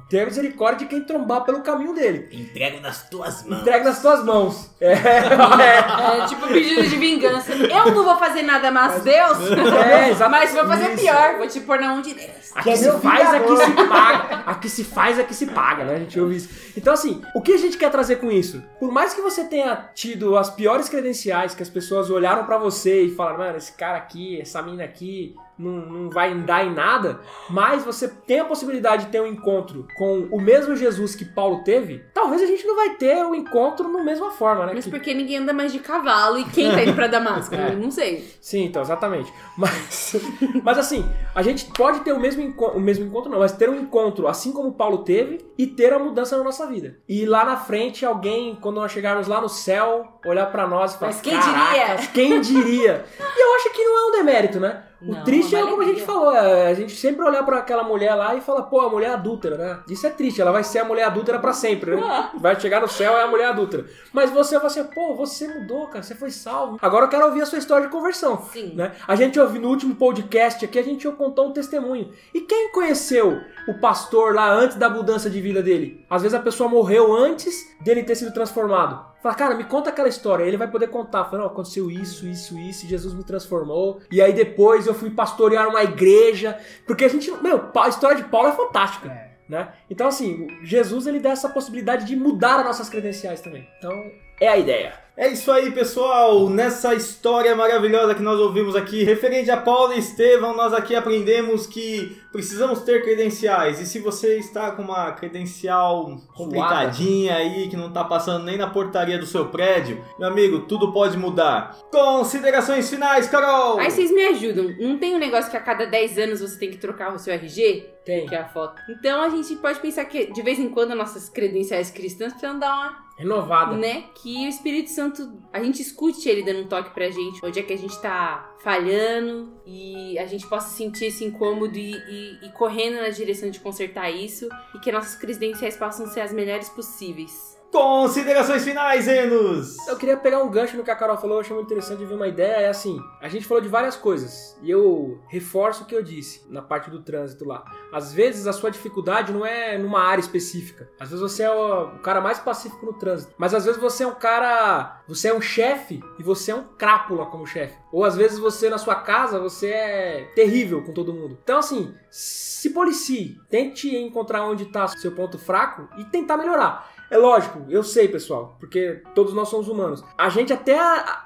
tenha misericórdia de quem trombar pelo caminho dele. Entrego nas tuas mãos. Entregue nas tuas mãos. É, é. É tipo pedido de vingança. Eu não vou fazer nada, mas Deus. É, exato. Mas vou fazer Isso. pior. Vou te pôr na mão de Deus. Aqui é se meu faz, aqui se paga. Aqui se faz, aqui se paga, né? A gente ouve isso. Então, assim, o que a gente quer trazer com isso? Por mais que você tenha tido as piores credenciais, que as pessoas olharam pra você e falaram, mano, esse cara aqui, essa mina aqui, não, não vai dar em nada, mas você tem a possibilidade de ter um encontro com o mesmo Jesus que Paulo teve, talvez a gente não vai ter o encontro na mesma forma, né? Mas Que- porque ninguém anda mais de cavalo e quem tá indo pra Damasco? É. Não sei. Sim, então, exatamente. Mas, mas assim, a gente pode ter o mesmo, enco- o mesmo encontro, não, mas ter um encontro assim como Paulo teve e ter a mudança na nossa vida. E lá na frente, alguém, quando nós chegarmos lá no céu, olhar pra nós e falar: Mas quem "Caracas, Quem diria? E eu acho que não é um demérito, né? O Não, triste é como a gente falou, é a gente sempre olhar pra aquela mulher lá e falar, pô, a mulher adúltera, né? Isso é triste, ela vai ser a mulher adúltera pra sempre, né? Vai chegar no céu é a mulher adúltera. Mas você vai assim, pô, você mudou, cara, você foi salvo. Agora eu quero ouvir a sua história de conversão. Sim. Né? A gente ouviu no último podcast aqui, a gente contou um testemunho. E quem conheceu o pastor lá antes da mudança de vida dele? Às vezes a pessoa morreu antes dele ter sido transformado. Fala, cara, me conta aquela história. Ele vai poder contar. Fala, não, aconteceu isso, isso, isso, e Jesus me transformou. E aí depois eu fui pastorear uma igreja. Porque a gente, meu, a história de Paulo é fantástica. Né? Então, assim, Jesus ele dá essa possibilidade de mudar as nossas credenciais também. Então, é a ideia. É isso aí, pessoal. Nessa história maravilhosa que nós ouvimos aqui, referente a Paulo e Estevão, nós aqui aprendemos que precisamos ter credenciais. E se você está com uma credencial complicadinha aí, que não tá passando nem na portaria do seu prédio, meu amigo, tudo pode mudar. Considerações finais, Carol! Aí vocês me ajudam. Não tem um negócio que a cada 10 anos você tem que trocar o seu RG? Tem. Que é a foto. Então a gente pode pensar que de vez em quando nossas credenciais cristãs precisam dar uma Renovada. né? Que o Espírito Santo, a gente escute ele dando um toque pra gente, onde é que a gente tá falhando e a gente possa sentir esse incômodo e, e- e correndo na direção de consertar isso e que nossas credenciais possam ser as melhores possíveis. Considerações finais, Enos! Eu queria pegar um gancho no que a Carol falou, eu achei muito interessante ver uma ideia. É assim, a gente falou de várias coisas e eu reforço o que eu disse na parte do trânsito lá. Às vezes a sua dificuldade não é numa área específica. Às vezes você é o, o cara mais pacífico no trânsito. Mas às vezes você é um cara. Você é um chefe e você é um crápula como chefe. Ou às vezes você na sua casa você é terrível com todo mundo. Então assim, se policie, tente encontrar onde está seu ponto fraco e tentar melhorar. É lógico, eu sei, pessoal, porque todos nós somos humanos. A gente até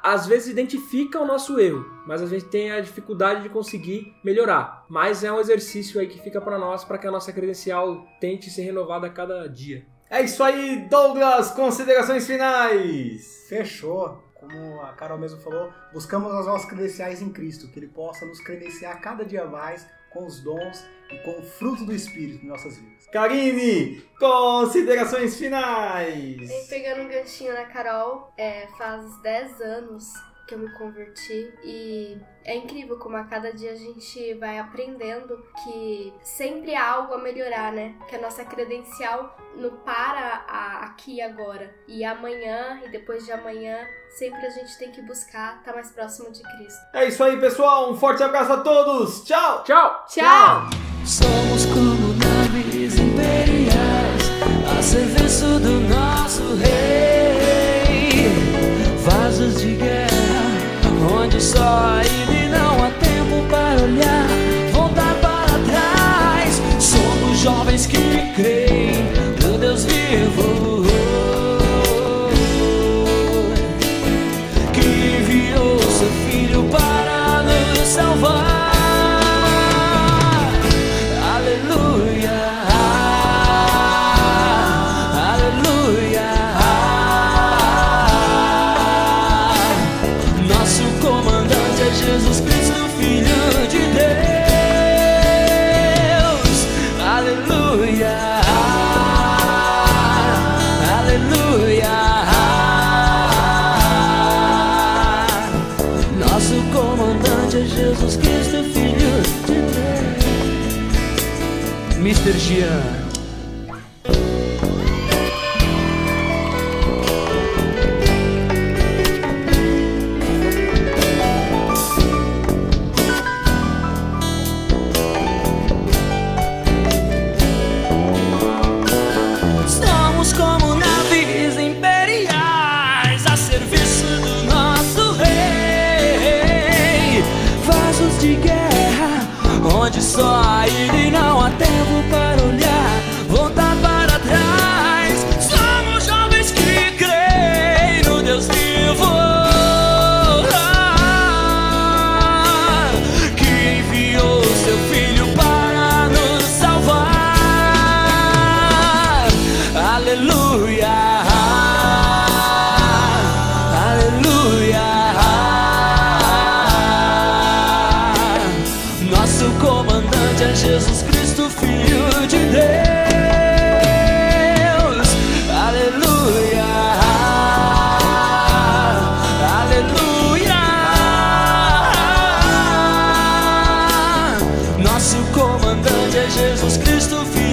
às vezes identifica o nosso erro, mas a gente tem a dificuldade de conseguir melhorar. Mas é um exercício aí que fica pra nós para que a nossa credencial tente ser renovada a cada dia. É isso aí, Douglas! Considerações finais! Fechou. Como a Carol mesmo falou, buscamos as nossas credenciais em Cristo, que Ele possa nos credenciar cada dia mais com os dons e com o fruto do Espírito em nossas vidas. Karine, considerações finais! E pegando um ganchinho na Carol, é, faz 10 anos que eu me converti e é incrível como a cada dia a gente vai aprendendo que sempre há algo a melhorar, né? Que a nossa credencial não para a- aqui e agora. E amanhã e depois de amanhã, sempre a gente tem que buscar estar mais próximo de Cristo. É isso aí, pessoal. Um forte abraço a todos. Tchau! Tchau! Tchau! Somos como naves imperiais a serviço do nosso rei. Vasos de guerra, onde só ele não há tempo para olhar, voltar para trás. Somos jovens que creem Deus. Comandante é Jesus Cristo, Filho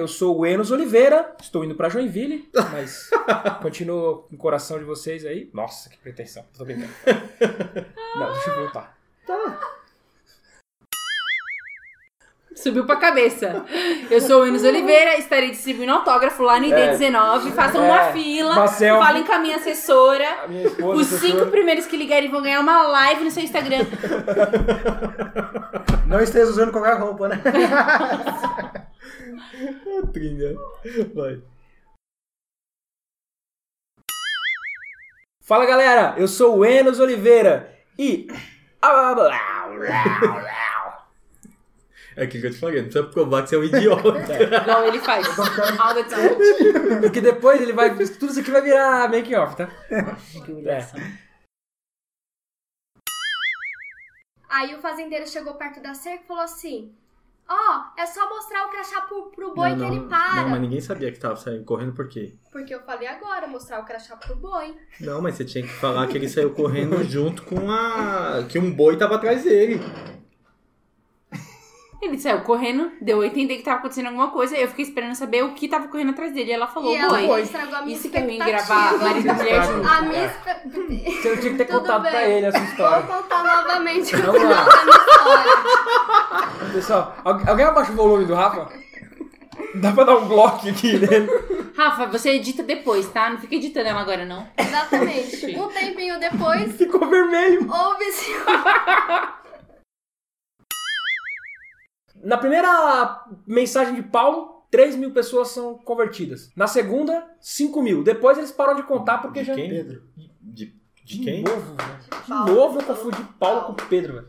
eu sou o Enos Oliveira, estou indo pra Joinville, mas continuo no coração de vocês aí. Nossa, que pretensão, tô brincando. Não, deixa eu voltar. Subiu pra cabeça. Eu sou o Enos Oliveira, estarei distribuindo autógrafo lá no ID19. Façam uma É, fila, uma selfie. falem com a minha assessora. A minha esposa, Os assessora- cinco primeiros que ligarem vão ganhar uma live no seu Instagram. Não esteja usando qualquer roupa, né? Trinha. Vai. Fala galera, eu sou o Enos Oliveira e. É aquilo que eu te falei, não precisa provar que você é um idiota. Igual ele faz. All the time. Porque depois ele vai. Tudo isso aqui vai virar making off, tá? Que humilhação. Aí o fazendeiro chegou perto da cerca e falou assim: Ó, é só mostrar o crachá pro, pro boi não, que não, ele para. Não, mas ninguém sabia que tava saindo correndo por quê? Porque eu falei agora, mostrar o crachá pro boi. Não, mas você tinha que falar que ele saiu correndo junto com a. que um boi tava atrás dele. Ele saiu correndo, deu a entender que tava acontecendo alguma coisa. Eu fiquei esperando saber o que tava correndo atrás dele. Ela falou, e ela boi. estragou a minha Isso que é ruim gravar marido e mulher junto. A minha expectativa. Você não tinha que ter Tudo contado bem. pra ele essa história. Vou contar novamente o Vamos lá. história. Pessoal, algu- alguém abaixa o volume do Rafa? Dá pra dar um bloco aqui nele. Rafa, você edita depois, tá? Não fica editando ela agora, não. Exatamente. Um tempinho depois, Ficou vermelho. houve-se Na primeira mensagem de Paulo, 3 mil pessoas são convertidas. Na segunda, 5 mil. Depois eles param de contar porque De já. quem? Pedro. De, de De quem? novo, velho. De Paulo. novo eu confundi Paulo com Pedro, velho.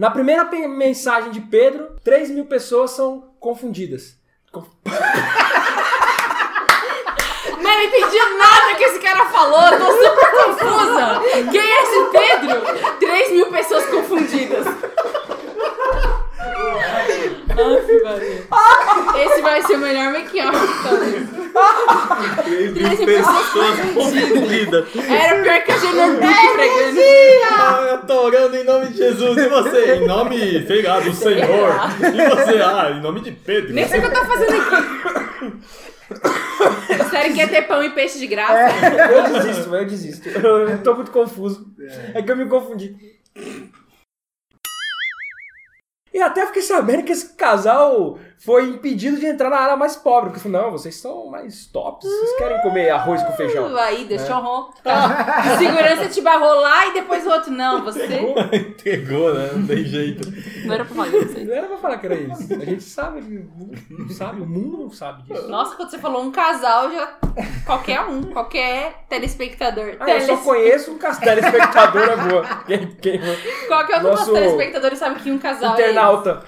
Na primeira mensagem de Pedro, 3 mil pessoas são confundidas. Conf- Não entendi nada que cara falou, eu tô super confusa. Quem é esse Pedro? 3 mil pessoas confundidas. Esse vai ser o melhor make-off de todos. 3 Três mil mil pessoas confundidas. Era pior que a Genorbic pregando. Ah, eu tô orando em nome de Jesus. E você? Em nome, sei lá, do Senhor. E você? Ah, em nome de Pedro. Nem sei o que eu tô fazendo aqui. Sério, quer ter pão e peixe de graça? Eu desisto, eu desisto. Eu tô muito confuso. É que eu me confundi. E até fiquei sabendo que esse casal foi impedido de entrar na área mais pobre. Porque eu falei, não, vocês são mais tops, vocês querem comer arroz com feijão. Aí, deixou ronco. O segurança te barrou lá e depois o outro. Não, você. Entregou, né? Não tem jeito. Não era pra falar isso aí. Não era pra falar que era isso. A gente sabe, não sabe, o mundo não sabe disso. Nossa, quando você falou um casal, já. Qualquer um, qualquer telespectador. Ah, eu só conheço um telespectador é boa. Quem, quem, Qualquer um dos Nosso telespectadores sabe que um casal internauta.